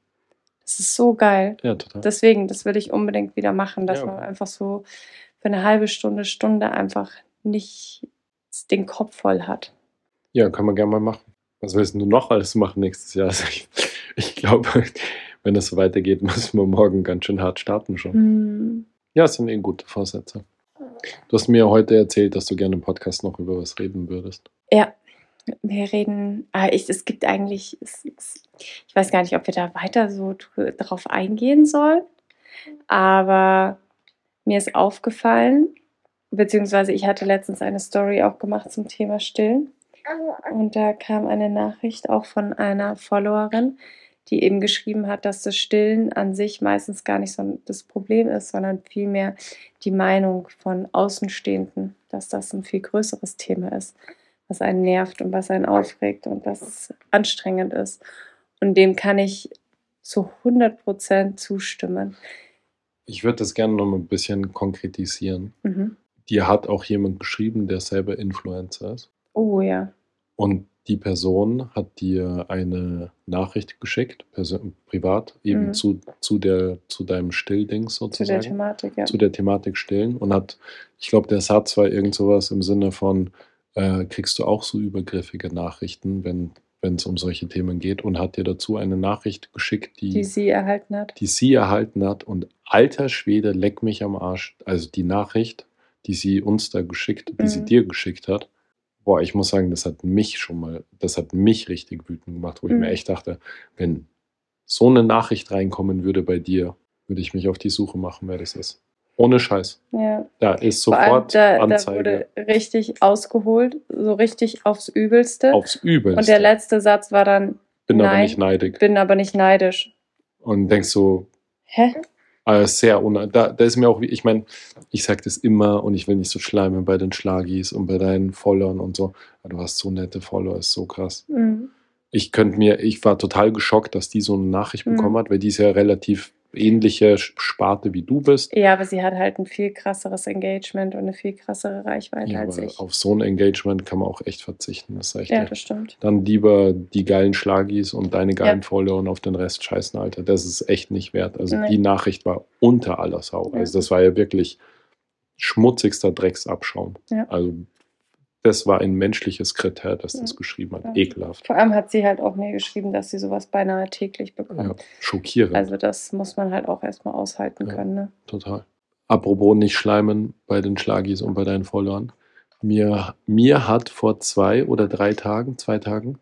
Das ist so geil. Ja, total. Deswegen, das will ich unbedingt wieder machen, dass Ja. man einfach so für eine halbe Stunde, Stunde einfach nicht den Kopf voll hat. Ja, kann man gerne mal machen. Was willst du noch alles machen nächstes Jahr? Also ich, ich glaube, <laughs> wenn es so weitergeht, müssen wir morgen ganz schön hart starten schon. Hm. Ja, es sind eh gute Vorsätze. Du hast mir heute erzählt, dass du gerne im Podcast noch über was reden würdest. Ja, wir reden, ah, ich, es gibt eigentlich, es, es, ich weiß gar nicht, ob wir da weiter so dr- drauf eingehen sollen, aber mir ist aufgefallen, beziehungsweise ich hatte letztens eine Story auch gemacht zum Thema Stillen. Und da kam eine Nachricht auch von einer Followerin, die eben geschrieben hat, dass das Stillen an sich meistens gar nicht so das Problem ist, sondern vielmehr die Meinung von Außenstehenden, dass das ein viel größeres Thema ist, was einen nervt und was einen aufregt und was anstrengend ist. Und dem kann ich zu 100 Prozent zustimmen. Ich würde das gerne noch mal ein bisschen konkretisieren. Mhm. Dir hat auch jemand geschrieben, der selber Influencer ist. Oh ja. Und die Person hat dir eine Nachricht geschickt, privat, eben Mhm. zu, zu, der, zu deinem Stilldings Zu der sozusagen. Thematik, ja. zu der Thematik Stillen und hat, ich glaube, der Satz war irgend sowas im Sinne von, äh, kriegst du auch so übergriffige Nachrichten, wenn es um solche Themen geht und hat dir dazu eine Nachricht geschickt, die, Die sie erhalten hat. die sie erhalten hat und alter Schwede, leck mich am Arsch, also die Nachricht, die sie uns da geschickt, die sie Mhm. dir geschickt hat, boah, ich muss sagen, das hat mich schon mal, das hat mich richtig wütend gemacht, wo ich Mhm. mir echt dachte, wenn so eine Nachricht reinkommen würde bei dir, würde ich mich auf die Suche machen, wer das ist. Ohne Scheiß. Ja. Da ist Vor allem, sofort da, da Anzeige wurde richtig ausgeholt, so richtig aufs Übelste. aufs Übelste. und der letzte Satz war dann, Bin aber Nein. nicht neidig. bin aber nicht neidisch. Und denkst so, Hä? Äh, sehr un da, da ist mir auch, wie- ich meine, ich sag das immer und ich will nicht so schleimen bei den Schlagis und bei deinen Followern und so. Aber du hast so nette Follower, ist so krass. Mhm. Ich könnte mir, ich war total geschockt, dass die so eine Nachricht Mhm. bekommen hat, weil die ist ja relativ ähnliche Sparte wie du bist. Ja, aber sie hat halt ein viel krasseres Engagement und eine viel krassere Reichweite Ja, als ich. auf so ein Engagement kann man auch echt verzichten, das ich Ja, dir. das stimmt. Dann lieber die geilen Schlagis und deine geilen Ja. Follower und auf den Rest scheißen, Alter. Das ist echt nicht wert. Also Nee. die Nachricht war unter aller Sau. Ja. Also das war ja wirklich schmutzigster Drecksabschaum. Ja. Also das war ein menschliches Kriterium, das das Ja. geschrieben hat. Ja. Ekelhaft. Vor allem hat sie halt auch mir geschrieben, dass sie sowas beinahe täglich Ja, bekommt. schockierend. Also das muss man halt auch erstmal aushalten Ja. können. Ne? Total. Apropos nicht schleimen bei den Schlagis und bei deinen Followern. Mir, mir hat vor zwei oder drei Tagen, zwei Tagen,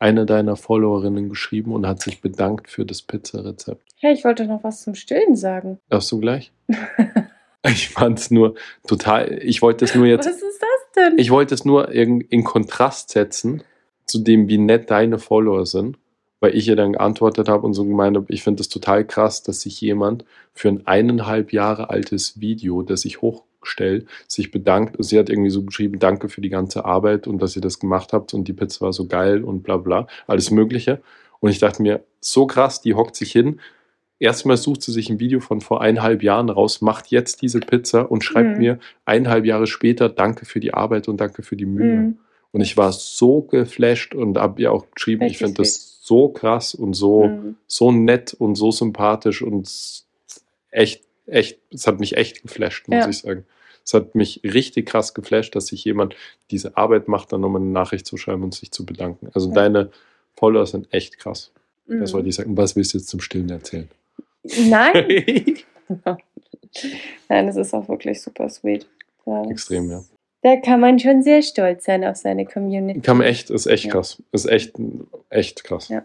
eine deiner Followerinnen geschrieben und hat sich bedankt für das Pizzarezept. Hey, ich wollte noch was zum Stillen sagen. Darfst du gleich? <laughs> ich fand es nur total. Ich wollte es nur jetzt. Was ist das denn? Ich wollte es nur in, in Kontrast setzen zu dem, wie nett deine Follower sind, weil ich ihr dann geantwortet habe und so gemeint habe, ich finde es total krass, dass sich jemand für ein eineinhalb Jahre altes Video, das ich hochstelle, sich bedankt. Sie hat irgendwie so geschrieben, danke für die ganze Arbeit und dass ihr das gemacht habt und die Pizza war so geil und bla bla, alles Mögliche. Und ich dachte mir, so krass, die hockt sich hin. Erstmal sucht sie sich ein Video von vor eineinhalb Jahren raus, macht jetzt diese Pizza und schreibt Mhm. mir eineinhalb Jahre später Danke für die Arbeit und danke für die Mühe. Mhm. Und ich war so geflasht und habe ihr auch geschrieben, ich Richtig finde das so krass und so, Mhm. so nett und so sympathisch und echt, echt, es hat mich echt geflasht, muss Ja. ich sagen. Es hat mich richtig krass geflasht, dass sich jemand diese Arbeit macht, dann nochmal eine Nachricht zu schreiben und sich zu bedanken. Also Ja. deine Follower sind echt krass. Das Mhm. wollte ich sagen. Was willst du jetzt zum Stillen erzählen? Nein, <laughs> nein, es ist auch wirklich super sweet. Das- Extrem, ja. Da kann man schon sehr stolz sein auf seine Community. Kann man echt, ist echt Ja. krass. Ist echt, echt krass. Ja.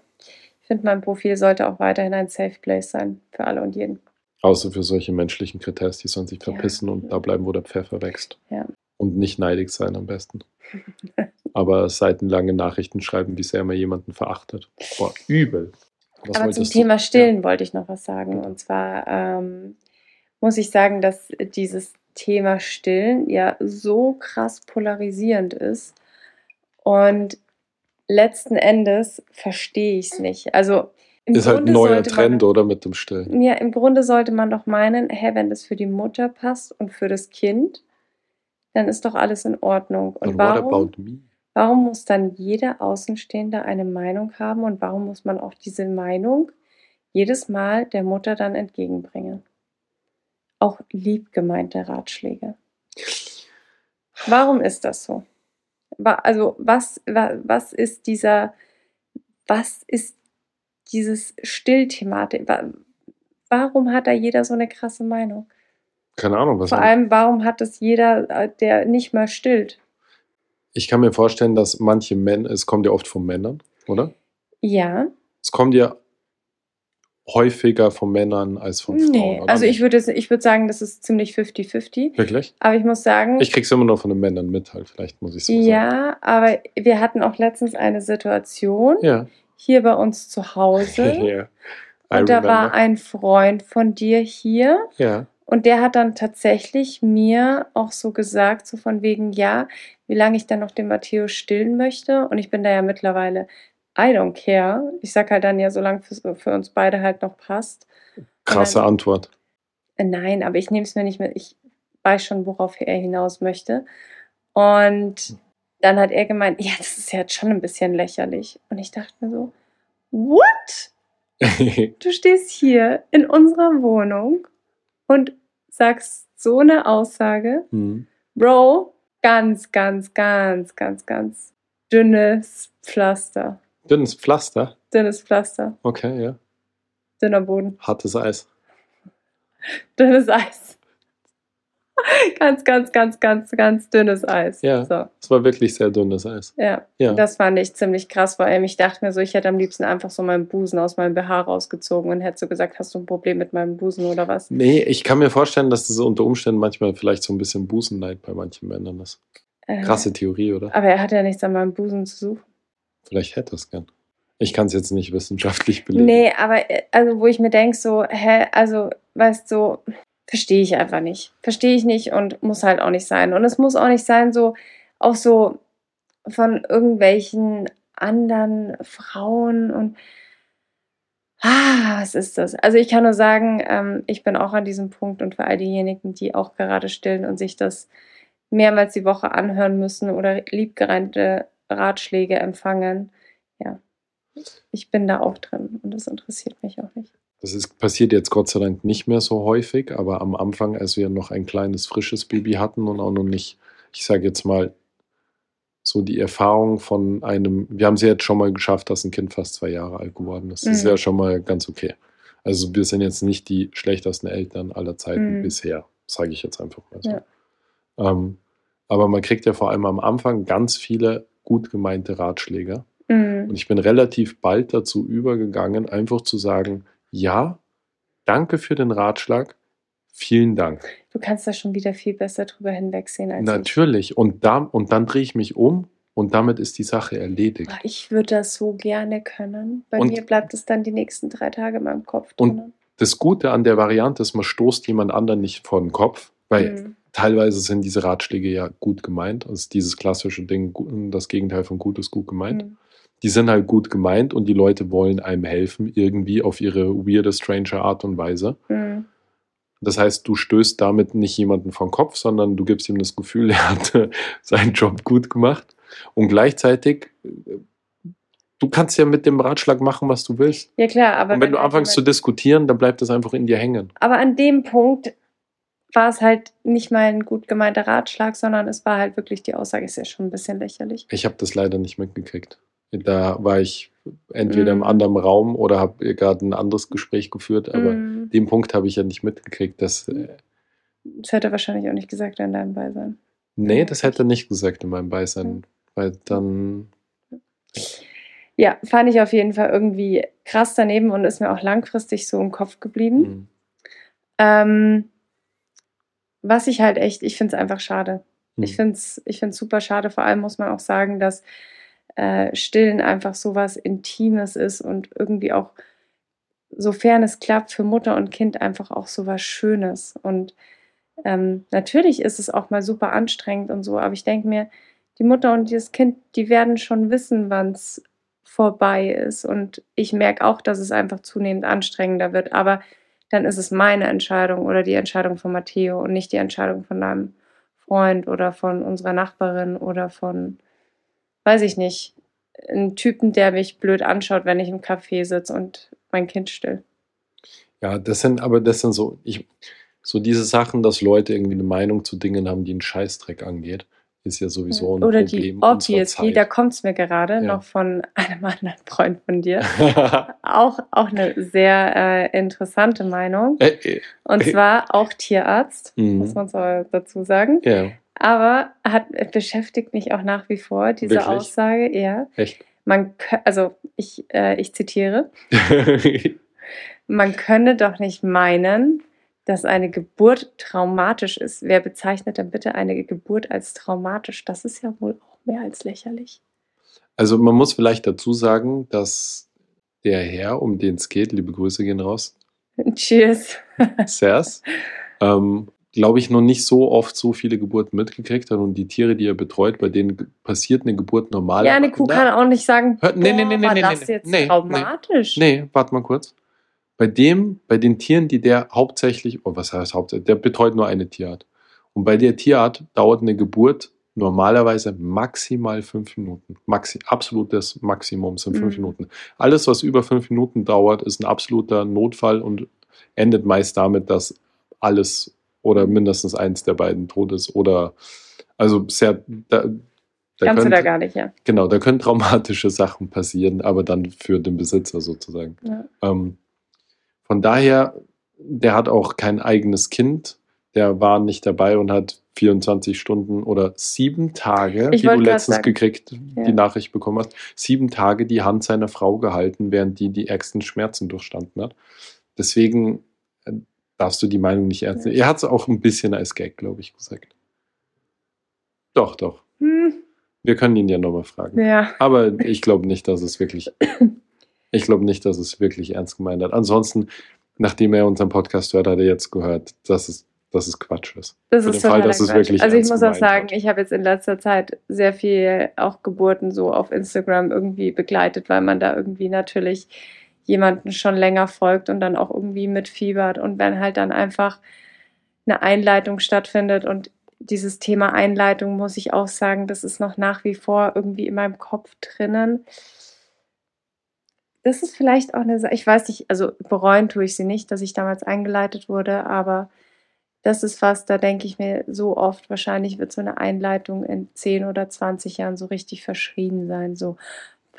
Ich finde, mein Profil sollte auch weiterhin ein Safe Place sein für alle und jeden. Außer für solche menschlichen Kritärs, die sollen sich Ja. verpissen und da bleiben, wo der Pfeffer wächst. Ja. Und nicht neidig sein am besten. <laughs> Aber seitenlange Nachrichten schreiben, wie sehr man jemanden verachtet. Boah, übel. Was Aber zum wolltest du? Thema Stillen wollte ich noch was sagen. Und zwar ähm, muss ich sagen, dass dieses Thema Stillen ja so krass polarisierend ist. Und letzten Endes verstehe ich es nicht. Also im Ist halt ein Grunde neuer Trend, man, oder? Mit dem Stillen. Ja, im Grunde sollte man doch meinen, hä, wenn das für die Mutter passt und für das Kind, dann ist doch alles in Ordnung. Und what warum? Warum muss dann jeder Außenstehende eine Meinung haben und warum muss man auch diese Meinung jedes Mal der Mutter dann entgegenbringen? Auch lieb gemeinte Ratschläge. Warum ist das so? Also was, wa- was ist dieser, was ist dieses Stillthematik? Wa- Warum hat da jeder so eine krasse Meinung? Keine Ahnung, was Vor allem, warum hat das jeder, äh, der nicht mal stillt? Ich kann mir vorstellen, dass manche Männer, es kommt ja oft von Männern, oder? Ja, Es kommt ja häufiger von Männern als von Frauen. Nee, also ich würde, ich würde sagen, das ist ziemlich 50-50. Wirklich? Aber ich muss sagen, Ich krieg's immer nur von den Männern mit, halt, vielleicht muss ich so sagen. ja, aber wir hatten auch letztens eine Situation Ja. hier bei uns zu Hause. <laughs> ja. I und da war remember. ein Freund von dir hier. Ja. Und der hat dann tatsächlich mir auch so gesagt, so von wegen, ja, wie lange ich dann noch den Matthäus stillen möchte. Und ich bin da ja mittlerweile, I don't care. Ich sag halt dann ja, solange für, für uns beide halt noch passt. Krasse Nein. Antwort. Äh, Nein, aber ich nehme es mir nicht mehr. Ich weiß schon, worauf er hinaus möchte. Und dann hat er gemeint, ja, das ist ja jetzt schon ein bisschen lächerlich. Und ich dachte mir so, what? <laughs> Du stehst hier in unserer Wohnung und sagst so eine Aussage. hm. Bro, ganz, ganz, ganz, ganz, ganz dünnes Pflaster. Dünnes Pflaster. Dünnes Pflaster. Okay, ja. Dünner Boden. Hartes Eis. Dünnes Eis. <laughs> ganz, ganz, ganz, ganz, ganz dünnes Eis. Ja. So, Es war wirklich sehr dünnes Eis. ja. Ja. Das fand ich ziemlich krass, vor allem ich dachte mir so, ich hätte am liebsten einfach so meinen Busen aus meinem BH rausgezogen und hätte so gesagt, hast du ein Problem mit meinem Busen oder was? Nee, ich kann mir vorstellen, dass das unter Umständen manchmal vielleicht so ein bisschen Busenneid bei manchen Männern ist. Äh, Krasse Theorie, oder? Aber er hat ja nichts an meinem Busen zu suchen. Vielleicht hätte es gern. Ich kann es jetzt nicht wissenschaftlich belegen. Nee, aber äh, also wo ich mir denke, so, hä, also, weißt du, verstehe ich einfach nicht. Verstehe ich nicht und muss halt auch nicht sein. Und es muss auch nicht sein, so, auch so von irgendwelchen anderen Frauen und ah, was ist das? Also ich kann nur sagen, ähm, ich bin auch an diesem Punkt und für all diejenigen, die auch gerade stillen und sich das mehrmals die Woche anhören müssen oder liebgereinte Ratschläge empfangen, ja, ich bin da auch drin und das interessiert mich auch nicht. Das ist, passiert jetzt Gott sei Dank nicht mehr so häufig, aber am Anfang, als wir noch ein kleines, frisches Baby hatten und auch noch nicht, ich sage jetzt mal, so die Erfahrung von einem, wir haben sie jetzt schon mal geschafft, dass ein Kind fast zwei Jahre alt geworden ist. Das ist Mhm. ja schon mal ganz okay. Also wir sind jetzt nicht die schlechtesten Eltern aller Zeiten Mhm. bisher, sage ich jetzt einfach mal so. Ja. Ähm, aber man kriegt ja vor allem am Anfang ganz viele gut gemeinte Ratschläge. Mhm. Und ich bin relativ bald dazu übergegangen, einfach zu sagen, ja, danke für den Ratschlag, vielen Dank. Du kannst da schon wieder viel besser drüber hinwegsehen als Natürlich. Und, da, und dann drehe ich mich um und damit ist die Sache erledigt. ich. Boah, Ich würde das so gerne können. Bei Und- mir bleibt es dann die nächsten drei Tage in meinem Kopf Und- drin. Das Gute an der Variante ist, man stoßt jemand anderen nicht vor den Kopf, weil Mhm. teilweise sind diese Ratschläge ja gut gemeint. Das ist dieses klassische Ding, das Gegenteil von gut ist gut gemeint. Mhm. Die sind halt gut gemeint und die Leute wollen einem helfen, irgendwie auf ihre weirde, strange Art und Weise. Mhm. Das heißt, du stößt damit nicht jemanden vom Kopf, sondern du gibst ihm das Gefühl, <laughs> er hat seinen Job gut gemacht. Und gleichzeitig, äh, du kannst ja mit dem Ratschlag machen, was du willst. Ja klar, aber Und wenn du halt anfängst zu diskutieren, dann bleibt das einfach in dir hängen. aber an dem Punkt war es halt nicht mal ein gut gemeinter Ratschlag, sondern es war halt wirklich die Aussage, ist ja schon ein bisschen lächerlich. Ich habe das leider nicht mitgekriegt. Da war ich entweder im Mhm. anderen Raum oder habe gerade ein anderes Gespräch geführt, aber Mhm. den Punkt habe ich ja nicht mitgekriegt. Dass, äh, Das hätte er wahrscheinlich auch nicht gesagt in deinem Beisein. nee, das hätte er nicht gesagt in meinem Beisein, weil dann Ja, fand ich auf jeden Fall irgendwie krass daneben und ist mir auch langfristig so im Kopf geblieben. mh, Ähm, was ich halt echt, ich finde es einfach schade. Ich finde es ich find's super schade. Vor allem muss man auch sagen, dass äh, Stillen einfach so was Intimes ist und irgendwie auch, sofern es klappt, für Mutter und Kind einfach auch so was Schönes. Und ähm, natürlich ist es auch mal super anstrengend und so, aber ich denke mir, die Mutter und das Kind, die werden schon wissen, wann es vorbei ist. Und ich merke auch, dass es einfach zunehmend anstrengender wird. Aber dann ist es meine Entscheidung oder die Entscheidung von Matteo und nicht die Entscheidung von deinem Freund oder von unserer Nachbarin oder von, weiß ich nicht, einem Typen, der mich blöd anschaut, wenn ich im Café sitze und mein Kind still. Ja, das sind aber das sind so, ich, so diese Sachen, dass Leute irgendwie eine Meinung zu Dingen haben, die einen Scheißdreck angeht, ist ja sowieso ein Oder Problem die unserer Obviously, da kommt es mir gerade Ja. noch von <laughs> einem anderen Freund von dir. <laughs> Auch, auch eine sehr äh, interessante Meinung. Äh, äh, Und Äh. zwar auch Tierarzt, muss mhm. man so dazu sagen. Ja, Aber hat, beschäftigt mich auch nach wie vor diese Wirklich? Aussage, ja. echt. Man, also ich, äh, ich zitiere, <laughs> man könne doch nicht meinen, dass eine Geburt traumatisch ist. Wer bezeichnet denn bitte eine Geburt als traumatisch? Das ist ja wohl auch mehr als lächerlich. Also man muss vielleicht dazu sagen, dass der Herr, um den es geht, liebe Grüße gehen raus, <laughs> Cheers. Sers, <laughs> ähm, glaube ich, noch nicht so oft so viele Geburten mitgekriegt hat und die Tiere, die er betreut, bei denen passiert eine Geburt normal. Ja, eine Kuh kann auch nicht sagen, Hör- nee, nee, nee, boah, nee, war nee, das nee, jetzt nee, nee. traumatisch? Nee, warte mal kurz. Bei dem, bei den Tieren, die der hauptsächlich, oh, was heißt hauptsächlich, der betreut nur eine Tierart. Und bei der Tierart dauert eine Geburt normalerweise maximal fünf Minuten. Maxi absolutes Maximum sind fünf Mhm. Minuten. Alles, was über fünf Minuten dauert, ist ein absoluter Notfall und endet meist damit, dass alles oder mindestens eins der beiden tot ist. Oder also sehr. Da, da Kannst du könnt- da gar nicht, ja. Genau, da können traumatische Sachen passieren, aber dann für den Besitzer sozusagen. ja. Ähm, von daher, der hat auch kein eigenes Kind. Der war nicht dabei und hat 24 Stunden oder sieben Tage, Ich wie du letztens sagen. gekriegt, Ja. die Nachricht bekommen hast, sieben Tage die Hand seiner Frau gehalten, während die die ärgsten Schmerzen durchstanden hat. Deswegen darfst du die Meinung nicht ernst nehmen. Er hat es auch ein bisschen als Gag, glaube ich, gesagt. Doch, doch. Hm, Wir können ihn ja nochmal fragen. ja. Aber ich glaube nicht, dass es wirklich, <coughs> ich glaube nicht, dass es wirklich ernst gemeint hat. Ansonsten, nachdem er unseren Podcast hört, hat er jetzt gehört, dass es, dass es Quatsch ist. Das Für ist den Fall, dass es Quatsch. wirklich Also ich muss auch sagen, hat. ich habe jetzt in letzter Zeit sehr viel auch Geburten so auf Instagram irgendwie begleitet, weil man da irgendwie natürlich jemanden schon länger folgt und dann auch irgendwie mitfiebert. Und wenn halt dann einfach eine Einleitung stattfindet und dieses Thema Einleitung, muss ich auch sagen, das ist noch nach wie vor irgendwie in meinem Kopf drinnen. Das ist vielleicht auch eine Sache, ich weiß nicht, also bereuen tue ich sie nicht, dass ich damals eingeleitet wurde, aber das ist was, da denke ich mir so oft, wahrscheinlich wird so eine Einleitung in 10 oder 20 Jahren so richtig verschrien sein. So,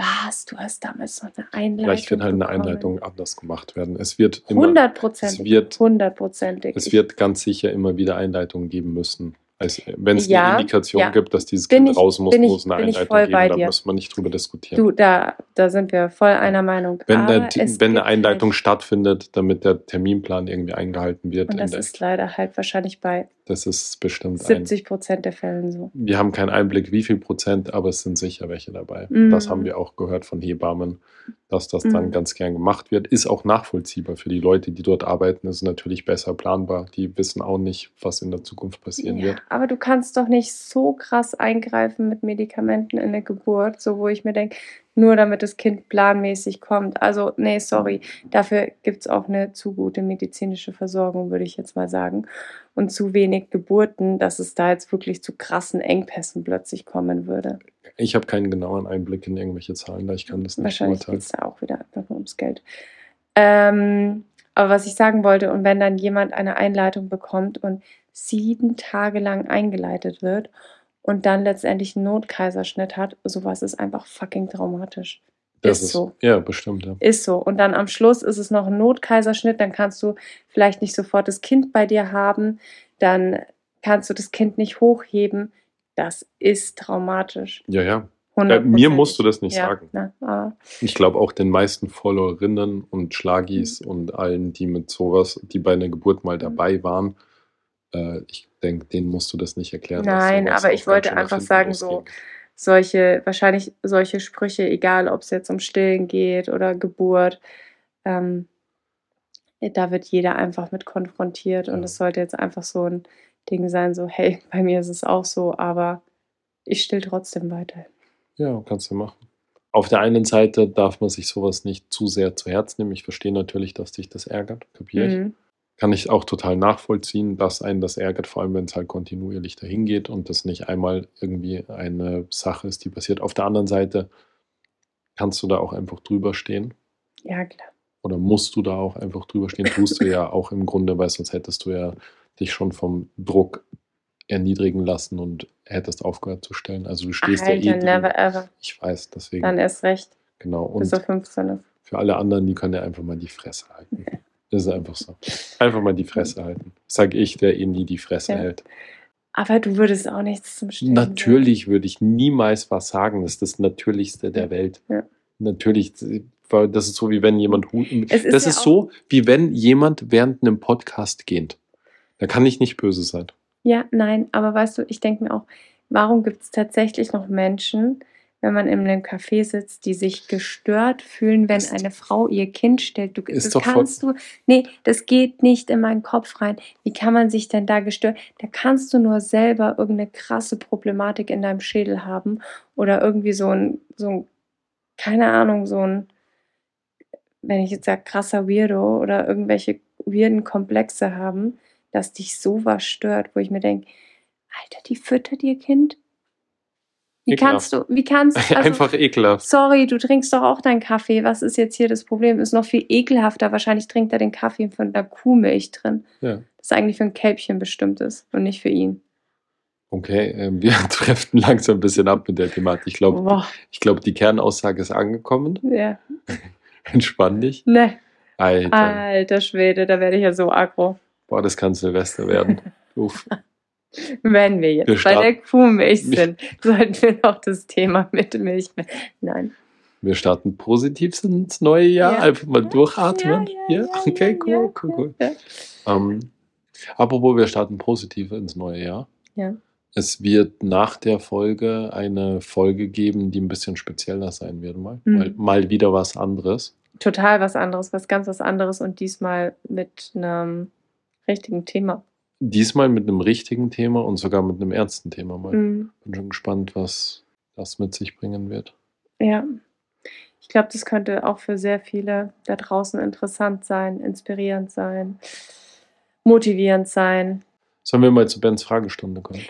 was, du hast damals noch eine Einleitung. Vielleicht wird halt eine bekommen. Einleitung anders gemacht werden. Es wird immer, Hundertprozentig. es wird- Hundertprozentig. es wird ganz sicher immer wieder Einleitungen geben müssen. Also, wenn es Ja, eine Indikation ja. gibt, dass dieses Bin Kind ich- raus muss, muss eine Einleitung geben. Da dir. muss man nicht drüber diskutieren. Du, da, da sind wir voll einer Meinung. wenn es wenn eine gibt Einleitung halt, stattfindet, damit der Terminplan irgendwie eingehalten wird, Und das der, ist leider halt wahrscheinlich bei das ist bestimmt ein. 70 Prozent der Fällen so. Wir haben keinen Einblick, wie viel Prozent, aber es sind sicher welche dabei. Mhm. Das haben wir auch gehört von Hebammen, dass das dann Mhm. ganz gern gemacht wird. Ist auch nachvollziehbar für die Leute, die dort arbeiten. Ist natürlich besser planbar. Die wissen auch nicht, was in der Zukunft passieren Ja, wird. aber du kannst doch nicht so krass eingreifen mit Medikamenten in der Geburt, so wo ich mir denke, nur damit das Kind planmäßig kommt. Also, nee, sorry, dafür gibt es auch eine zu gute medizinische Versorgung, würde ich jetzt mal sagen. Und zu wenig Geburten, dass es da jetzt wirklich zu krassen Engpässen plötzlich kommen würde. Ich habe keinen genauen Einblick in irgendwelche Zahlen, da ich kann das nicht Wahrscheinlich geht es da auch wieder einfach nur ums Geld. Ähm, aber was ich sagen wollte, und wenn dann jemand eine Einleitung bekommt und sieben Tage lang eingeleitet wird und dann letztendlich einen Notkaiserschnitt hat, sowas ist einfach fucking traumatisch. Das ist ist so. Ja, bestimmt. Ja. Ist so. Und dann am Schluss ist es noch ein Notkaiserschnitt, dann kannst du vielleicht nicht sofort das Kind bei dir haben, dann kannst du das Kind nicht hochheben. Das ist traumatisch. ja, ja. Äh, mir musst du das nicht ja, sagen. Na, Ich glaube auch den meisten Followerinnen und Mhm. Schlagis und allen, die mit sowas, die bei einer Geburt mal dabei waren, äh, ich denke, denen musst du das nicht erklären. Nein, aber ich wollte einfach sagen, so solche, wahrscheinlich solche Sprüche, egal ob es jetzt um Stillen geht oder Geburt, ähm, da wird jeder einfach mit konfrontiert und Ja. es sollte jetzt einfach so ein Ding sein, so, hey, <laughs> bei mir ist es auch so, aber ich still trotzdem weiter. Ja, kannst du machen. Auf der einen Seite darf man sich sowas nicht zu sehr zu Herz nehmen. Ich verstehe natürlich, dass dich das ärgert, kapiere ich. Mhm. Kann ich auch total nachvollziehen, dass einen das ärgert, vor allem wenn es halt kontinuierlich dahin geht und das nicht einmal irgendwie eine Sache ist, die passiert. Auf der anderen Seite kannst du da auch einfach drüber stehen Ja, klar. oder musst du da auch einfach drüber stehen. Tust du <laughs> ja auch im Grunde, weil sonst hättest du ja dich schon vom Druck erniedrigen lassen und hättest aufgehört zu stellen. Also du stehst ja Alter, eh drin. never ever. Ich weiß, deswegen. Dann erst recht, genau. bis Und er 15 ist. für alle anderen, die können ja einfach mal die Fresse halten. <laughs> Das ist einfach so. Einfach mal die Fresse halten. Sag ich, der eh nie die Fresse Ja. hält. Aber du würdest auch nichts zum Stillen Natürlich würde ich niemals was sagen. Das ist das Natürlichste der Welt. Ja. Natürlich, weil das ist so, wie wenn jemand ist Das ja ist so, wie wenn jemand während einem Podcast geht. Da kann ich nicht böse sein. Ja, nein, aber weißt du, ich denke mir auch, warum gibt es tatsächlich noch Menschen, wenn man in einem Café sitzt, die sich gestört fühlen, wenn Ist- eine Frau ihr Kind stellt? Du, Ist das kannst du, nee, das geht nicht in meinen Kopf rein. Wie kann man sich denn da gestört? Da kannst du nur selber irgendeine krasse Problematik in deinem Schädel haben oder irgendwie so ein, so ein, keine Ahnung, so ein, wenn ich jetzt sage, krasser Weirdo oder irgendwelche weirden Komplexe haben, dass dich sowas stört, wo ich mir denke, Alter, die füttert ihr Kind? Wie Ekelhaft. kannst du, wie kannst du, <laughs> also, einfach ekelhaft. sorry, du trinkst doch auch deinen Kaffee, was ist jetzt hier das Problem? Ist noch viel ekelhafter, wahrscheinlich trinkt er den Kaffee von der Kuhmilch drin, Ja. das eigentlich für ein Kälbchen bestimmt ist und nicht für ihn. Okay, ähm, wir <laughs> treffen langsam ein bisschen ab mit der Thematik. Ich glaube, ich glaub, die Kernaussage ist angekommen. ja, <laughs> Entspann dich. ne, Alter. alter Schwede, da werde ich ja so aggro. Boah, das kann Silvester werden. Uff. Wenn wir jetzt Wir bei der Kuhmilch sind, <laughs> sollten wir noch das Thema mit Milch. Nein. Wir starten positiv ins neue Jahr. Ja. Einfach mal durchatmen. Ja, okay, cool, ja, cool, cool. Ja. Ähm, apropos, wir starten positiv ins neue Jahr. Ja. Es wird nach der Folge eine Folge geben, die ein bisschen spezieller sein wird. Mal, Mhm. mal, mal wieder was anderes. Total was anderes, was ganz was anderes und diesmal mit einem richtigen Thema. Diesmal mit einem richtigen Thema und sogar mit einem ernsten Thema mal. Mhm. Bin schon gespannt, was das mit sich bringen wird. Ja. Ich glaube, das könnte auch für sehr viele da draußen interessant sein, inspirierend sein, motivierend sein. Sollen wir mal zu Bens Fragestunde kommen?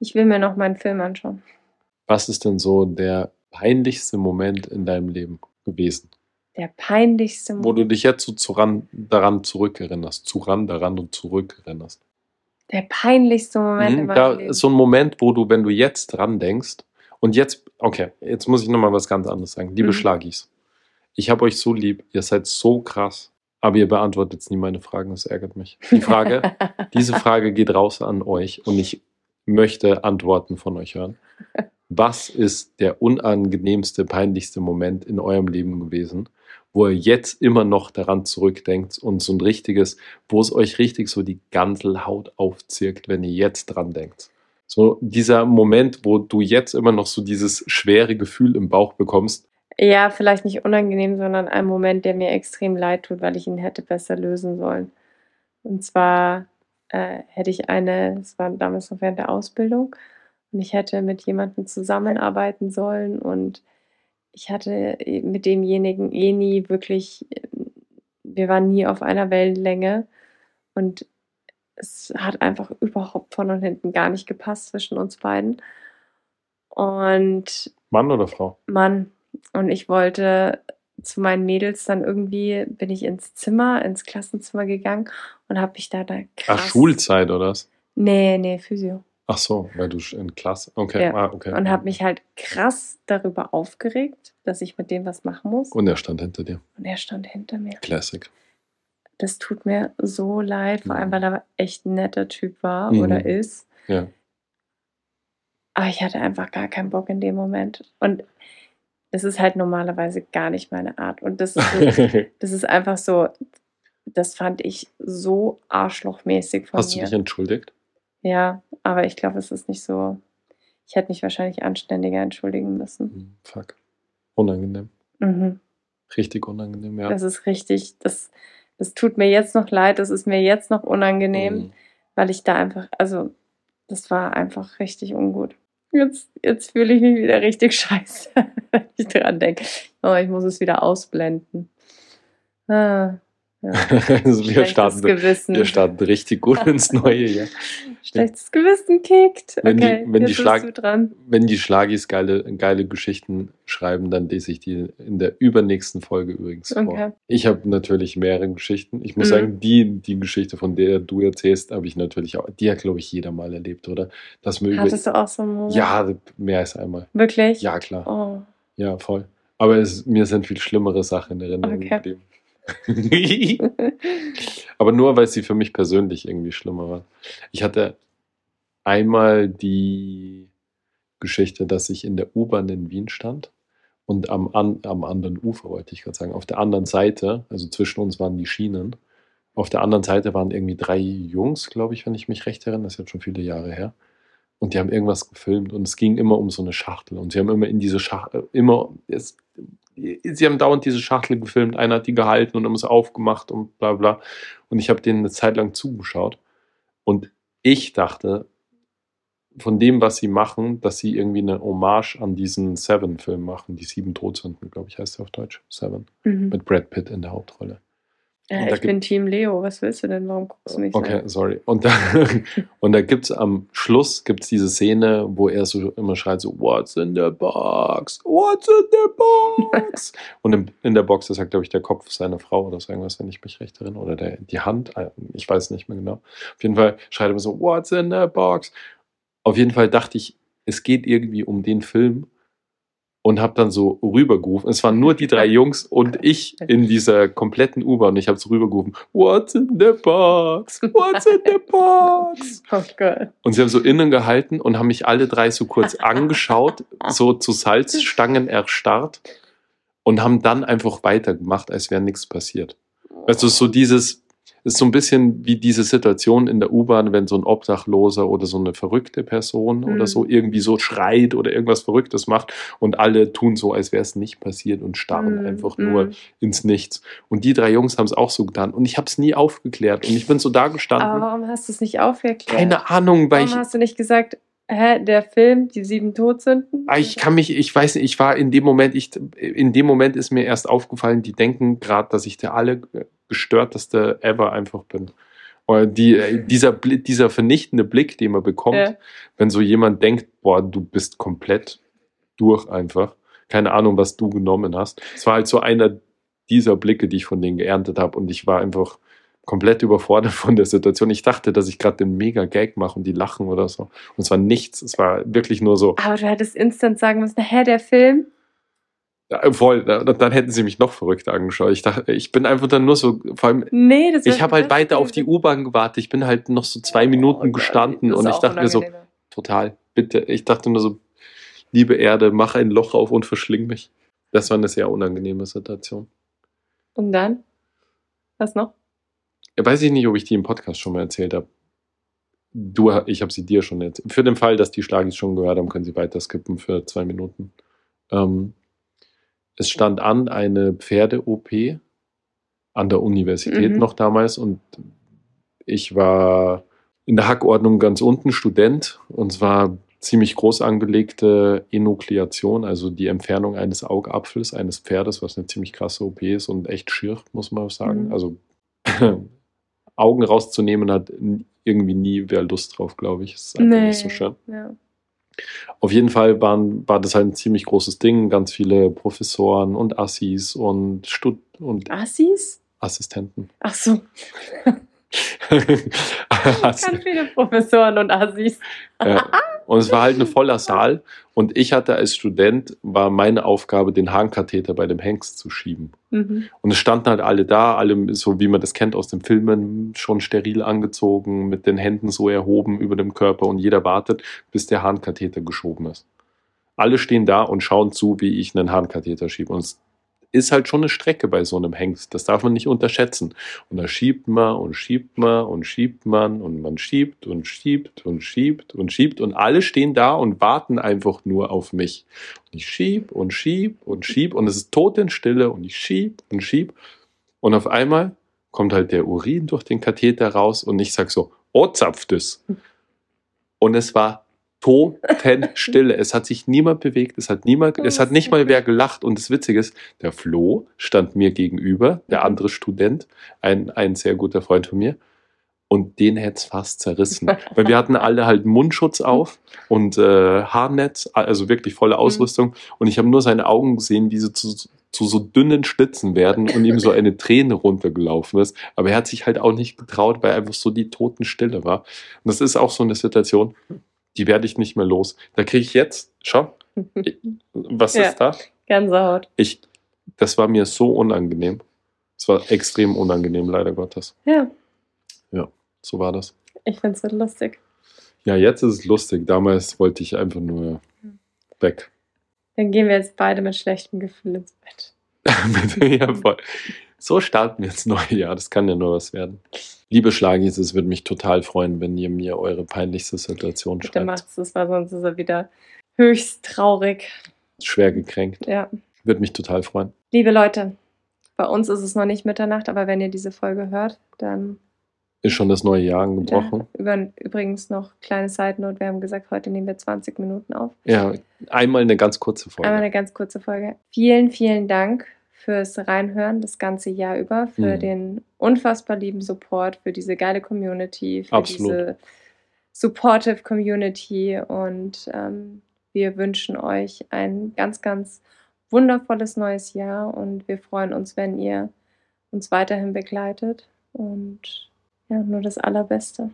Ich will mir noch meinen Film anschauen. Was ist denn so der peinlichste Moment in deinem Leben gewesen? Der peinlichste Wo du dich jetzt so zuran, daran zurückerinnerst. Zuran, daran und zurückerinnerst. Der peinlichste Moment Mhm, da Leben. ist so ein Moment, wo du, wenn du jetzt dran denkst, und jetzt, okay, jetzt muss ich nochmal was ganz anderes sagen. Liebe Mhm. Schlagis, ich habe euch so lieb, ihr seid so krass, aber ihr beantwortet nie meine Fragen, das ärgert mich. Die Frage, <laughs> diese Frage geht raus an euch und ich möchte Antworten von euch hören. Was ist der unangenehmste, peinlichste Moment in eurem Leben gewesen, wo ihr jetzt immer noch daran zurückdenkt und so ein richtiges, wo es euch richtig so die ganze Haut aufzirkt, wenn ihr jetzt dran denkt? So dieser Moment, wo du jetzt immer noch so dieses schwere Gefühl im Bauch bekommst. Ja, vielleicht nicht unangenehm, sondern ein Moment, der mir extrem leid tut, weil ich ihn hätte besser lösen sollen. Und zwar äh, hätte ich eine, es war damals noch während der Ausbildung, und ich hätte mit jemandem zusammenarbeiten sollen und ich hatte mit demjenigen eh nie wirklich, wir waren nie auf einer Wellenlänge und es hat einfach überhaupt von und hinten gar nicht gepasst zwischen uns beiden. Und Mann oder Frau? Mann. Und ich wollte zu meinen Mädels dann irgendwie, bin ich ins Zimmer, ins Klassenzimmer gegangen und habe mich da, da krass... Ach, Schulzeit oder was? Nee, nee, Physio. Ach so, weil du in Klasse. Okay, ja. ah, okay. Und habe mich halt krass darüber aufgeregt, dass ich mit dem was machen muss. Und er stand hinter dir. Und er stand hinter mir. Classic. Das tut mir so leid, vor allem, mhm. weil er echt ein netter Typ war mhm. oder ist. Ja. Aber ich hatte einfach gar keinen Bock in dem Moment. Und das ist halt normalerweise gar nicht meine Art. Und das ist, so, <laughs> das ist einfach so, das fand ich so arschlochmäßig von Hast mir. Hast du dich entschuldigt? Ja, aber ich glaube, es ist nicht so. Ich hätte mich wahrscheinlich anständiger entschuldigen müssen. Hm, fuck. Unangenehm. Mhm. Richtig unangenehm, ja. Das ist richtig, das, das tut mir jetzt noch leid, das ist mir jetzt noch unangenehm, mhm. weil ich da einfach, also, das war einfach richtig ungut. Jetzt, jetzt fühle ich mich wieder richtig <laughs> scheiße, wenn ich dran denke. Oh, ich muss es wieder ausblenden. Ah. Ja. <laughs> also wir, starten, Gewissen. wir starten richtig gut <laughs> ins neue Jahr. Schlechtes Gewissen kickt. Wenn okay, die, wenn die, Schlag, wenn die Schlagis geile, geile Geschichten schreiben, dann lese ich die in der übernächsten Folge übrigens okay. vor. Ich habe natürlich mehrere Geschichten. Ich muss mhm. sagen, die, die Geschichte, von der du erzählst, habe ich natürlich auch, die hat, glaube ich, jeder mal erlebt, oder? Dass man Hattest über, du auch so einen Moment? Ja, mehr als einmal. Wirklich? Ja, klar. Oh. Ja, voll. Aber es, mir sind viel schlimmere Sachen in Erinnerung okay. geblieben. <laughs> Aber nur, weil sie für mich persönlich irgendwie schlimmer war. Ich hatte einmal die Geschichte, dass ich in der U-Bahn in Wien stand und am, an, am anderen Ufer, wollte ich gerade sagen, auf der anderen Seite, also zwischen uns waren die Schienen, auf der anderen Seite waren irgendwie drei Jungs, glaube ich, wenn ich mich recht erinnere, das ist jetzt schon viele Jahre her. Und die haben irgendwas gefilmt und es ging immer um so eine Schachtel. Und sie haben immer in diese Schachtel, immer, es sie haben dauernd diese Schachtel gefilmt, einer hat die gehalten und haben es aufgemacht und bla bla. Und ich habe denen eine Zeit lang zugeschaut. Und ich dachte, von dem, was sie machen, dass sie irgendwie eine Hommage an diesen Seven-Film machen, die sieben Todsünden, glaube ich, heißt er auf Deutsch. Seven. Mhm. Mit Brad Pitt in der Hauptrolle. Ja, ich bin Team Leo. Was willst du denn? Warum guckst du mich Okay, so? sorry. Und da, <laughs> und da gibt es am Schluss gibt's diese Szene, wo er so immer schreit so, What's in the box? What's in the box? <laughs> und in, in, der Box ist ja, glaube ich, der Kopf seiner Frau oder so irgendwas, wenn ich mich recht erinnere. Oder der, die Hand. Äh, ich weiß nicht mehr genau. Auf jeden Fall schreit er immer so, What's in the box? Auf jeden Fall dachte ich, es geht irgendwie um den Film und habe dann so rübergerufen. Es waren nur die drei Jungs und <laughs> ich in dieser kompletten U-Bahn. Und ich habe so rübergerufen, What's in the box? What's in the box? <laughs> Oh Gott. Und sie haben so innen gehalten und haben mich alle drei so kurz <laughs> angeschaut, so zu Salzstangen erstarrt und haben dann einfach weitergemacht, als wäre nichts passiert. Weißt du, so dieses, ist so ein bisschen wie diese Situation in der U-Bahn, wenn so ein Obdachloser oder so eine verrückte Person mhm. oder so irgendwie so schreit oder irgendwas Verrücktes macht und alle tun so, als wäre es nicht passiert und starren mhm. einfach nur mhm. ins Nichts. Und die drei Jungs haben es auch so getan und ich habe es nie aufgeklärt und ich bin so da gestanden. Aber warum hast du es nicht aufgeklärt? Keine Ahnung, weil warum ich. hast du nicht gesagt, Hä, der Film, die sieben Todsünden? Ah, ich kann mich, ich weiß nicht, ich war in dem Moment, ich, in dem Moment ist mir erst aufgefallen, die denken gerade, dass ich der alle gestörteste ever einfach bin. Oder die, äh, dieser, dieser vernichtende Blick, den man bekommt, ja. wenn so jemand denkt, boah, du bist komplett durch einfach. Keine Ahnung, was du genommen hast. Es war halt so einer dieser Blicke, die ich von denen geerntet habe und ich war einfach komplett überfordert <laughs> von der Situation. Ich dachte, dass ich gerade den Mega-Gag mache und die lachen oder so. Und es war nichts. Es war wirklich nur so. Aber du hättest instant sagen müssen, hä, der Film? Voll, dann hätten sie mich noch verrückter angeschaut. Ich dachte, ich bin einfach dann nur so, vor allem, nee, das ich habe halt weiter auf die U-Bahn gewartet. Ich bin halt noch so zwei Minuten oh, gestanden und ich dachte mir so, total. Bitte. Ich dachte nur so, liebe Erde, mach ein Loch auf und verschling mich. Das war eine sehr unangenehme Situation. Und dann? Was noch? Ja, weiß ich nicht, ob ich die im Podcast schon mal erzählt habe. Du, ich habe sie dir schon erzählt. Für den Fall, dass die Schlagis schon gehört haben, können sie weiter skippen für zwei Minuten. Ähm, es stand an eine Pferde-OP an der Universität Mhm. noch damals und ich war in der Hackordnung ganz unten Student und zwar ziemlich groß angelegte Enukleation, also die Entfernung eines Augapfels eines Pferdes, was eine ziemlich krasse OP ist und echt schier, muss man sagen. Mhm. Also <laughs> Augen rauszunehmen hat irgendwie nie wer Lust drauf, glaube ich. Es ist einfach nicht so schön. Ja. Auf jeden Fall waren, war das halt ein ziemlich großes Ding. Ganz viele Professoren und Assis und, Stud und Assis? Assistenten. Ach so, <laughs> ganz viele Professoren und Assis. ja. <laughs> Und es war halt ein voller Saal. Und ich hatte als Student, war meine Aufgabe, den Harnkatheter bei dem Hengst zu schieben. Mhm. Und es standen halt alle da, alle so wie man das kennt aus den Filmen, schon steril angezogen, mit den Händen so erhoben über dem Körper und jeder wartet, bis der Harnkatheter geschoben ist. Alle stehen da und schauen zu, wie ich einen Harnkatheter schiebe. Und es ist halt schon eine Strecke bei so einem Hengst. Das darf man nicht unterschätzen. Und da schiebt man und schiebt man und schiebt man und man schiebt und schiebt und schiebt und schiebt und alle stehen da und warten einfach nur auf mich. Und ich schieb und schieb und schieb und es ist Totenstille und ich schieb und schieb. Und auf einmal kommt halt der Urin durch den Katheter raus und ich sag so, oh, zapft es. Und es war Totenstille. Es hat sich niemand bewegt, es hat niemand, es hat nicht mal wer gelacht. Und das Witzige ist, der Flo stand mir gegenüber, der Mhm. andere Student, ein, ein sehr guter Freund von mir. Und den hätte es fast zerrissen. Weil wir hatten alle halt Mundschutz auf und äh, Haarnetz, also wirklich volle Ausrüstung. Und ich habe nur seine Augen gesehen, wie sie zu, zu so dünnen Schlitzen werden und ihm so eine Träne runtergelaufen ist. Aber er hat sich halt auch nicht getraut, weil einfach so die Totenstille war. Und das ist auch so eine Situation, die werde ich nicht mehr los. Da kriege ich jetzt, schau, <laughs> was Ja. ist da? Gänsehaut. Ich, das war mir so unangenehm. Es war extrem unangenehm, leider Gottes. Ja, So war das. ich finde es so lustig. Ja, jetzt ist es lustig. Damals wollte ich einfach nur weg. Dann gehen wir jetzt beide mit schlechtem Gefühl ins Bett. <laughs> Ja, voll. So starten wir ins neue Jahr. Das kann ja nur was werden. Liebe Schlagis, es würde mich total freuen, wenn ihr mir eure peinlichste Situation Bitte schreibt. macht's das, weil sonst ist er wieder höchst traurig. Schwer gekränkt. Ja. Würde mich total freuen. Liebe Leute, bei uns ist es noch nicht Mitternacht, aber wenn ihr diese Folge hört, dann Ist schon das neue Jahr angebrochen. Ja, übrigens noch kleine Side Note. Wir haben gesagt, heute nehmen wir 20 Minuten auf. Ja, einmal eine ganz kurze Folge. Einmal eine ganz kurze Folge. Vielen, vielen Dank fürs Reinhören das ganze Jahr über, für Mhm. den unfassbar lieben Support, für diese geile Community, für Absolut. diese supportive Community und ähm, wir wünschen euch ein ganz, ganz wundervolles neues Jahr und wir freuen uns, wenn ihr uns weiterhin begleitet und ja, nur das Allerbeste.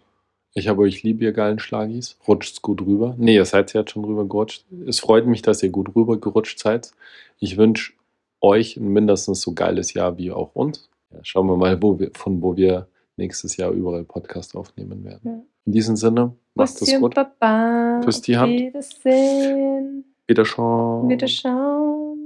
Ich habe euch lieb, ihr geilen Schlagis. Rutscht's gut rüber. Nee, ihr seid ja schon rüber gerutscht. Es freut mich, dass ihr gut rüber gerutscht seid. Ich wünsche euch ein mindestens so geiles Jahr wie auch uns. Ja, schauen wir mal, wo wir, von wo wir nächstes Jahr überall Podcast aufnehmen werden. Ja. In diesem Sinne, macht es gut. Baba. Küsst die Hand. Wiedersehen. Wiederschauen. Wiederschauen.